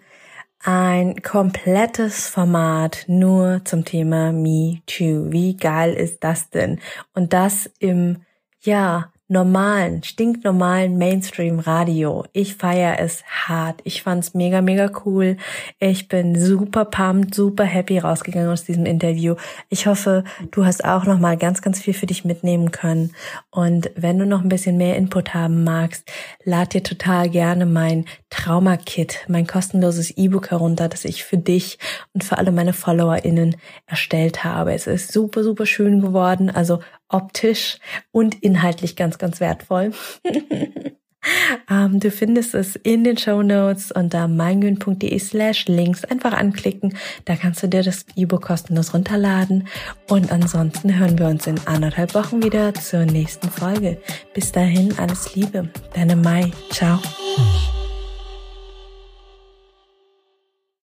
Ein komplettes Format nur zum Thema Me Too. Wie geil ist das denn? Und das im, ja, normalen, stinknormalen Mainstream-Radio. Ich feiere es hart. Ich fand's mega, mega cool. Ich bin super pumped, super happy rausgegangen aus diesem Interview. Ich hoffe, du hast auch noch mal ganz, ganz viel für dich mitnehmen können. Und wenn du noch ein bisschen mehr Input haben magst, lad dir total gerne mein Trauma-Kit, mein kostenloses E-Book herunter, das ich für dich und für alle meine FollowerInnen erstellt habe. Es ist super, super schön geworden. Also optisch und inhaltlich ganz, ganz wertvoll. ähm, du findest es in den Show Notes unter meingün.de slash links. Einfach anklicken. Da kannst du dir das E-Book kostenlos runterladen. Und ansonsten hören wir uns in anderthalb Wochen wieder zur nächsten Folge. Bis dahin alles Liebe. Deine Mai. Ciao.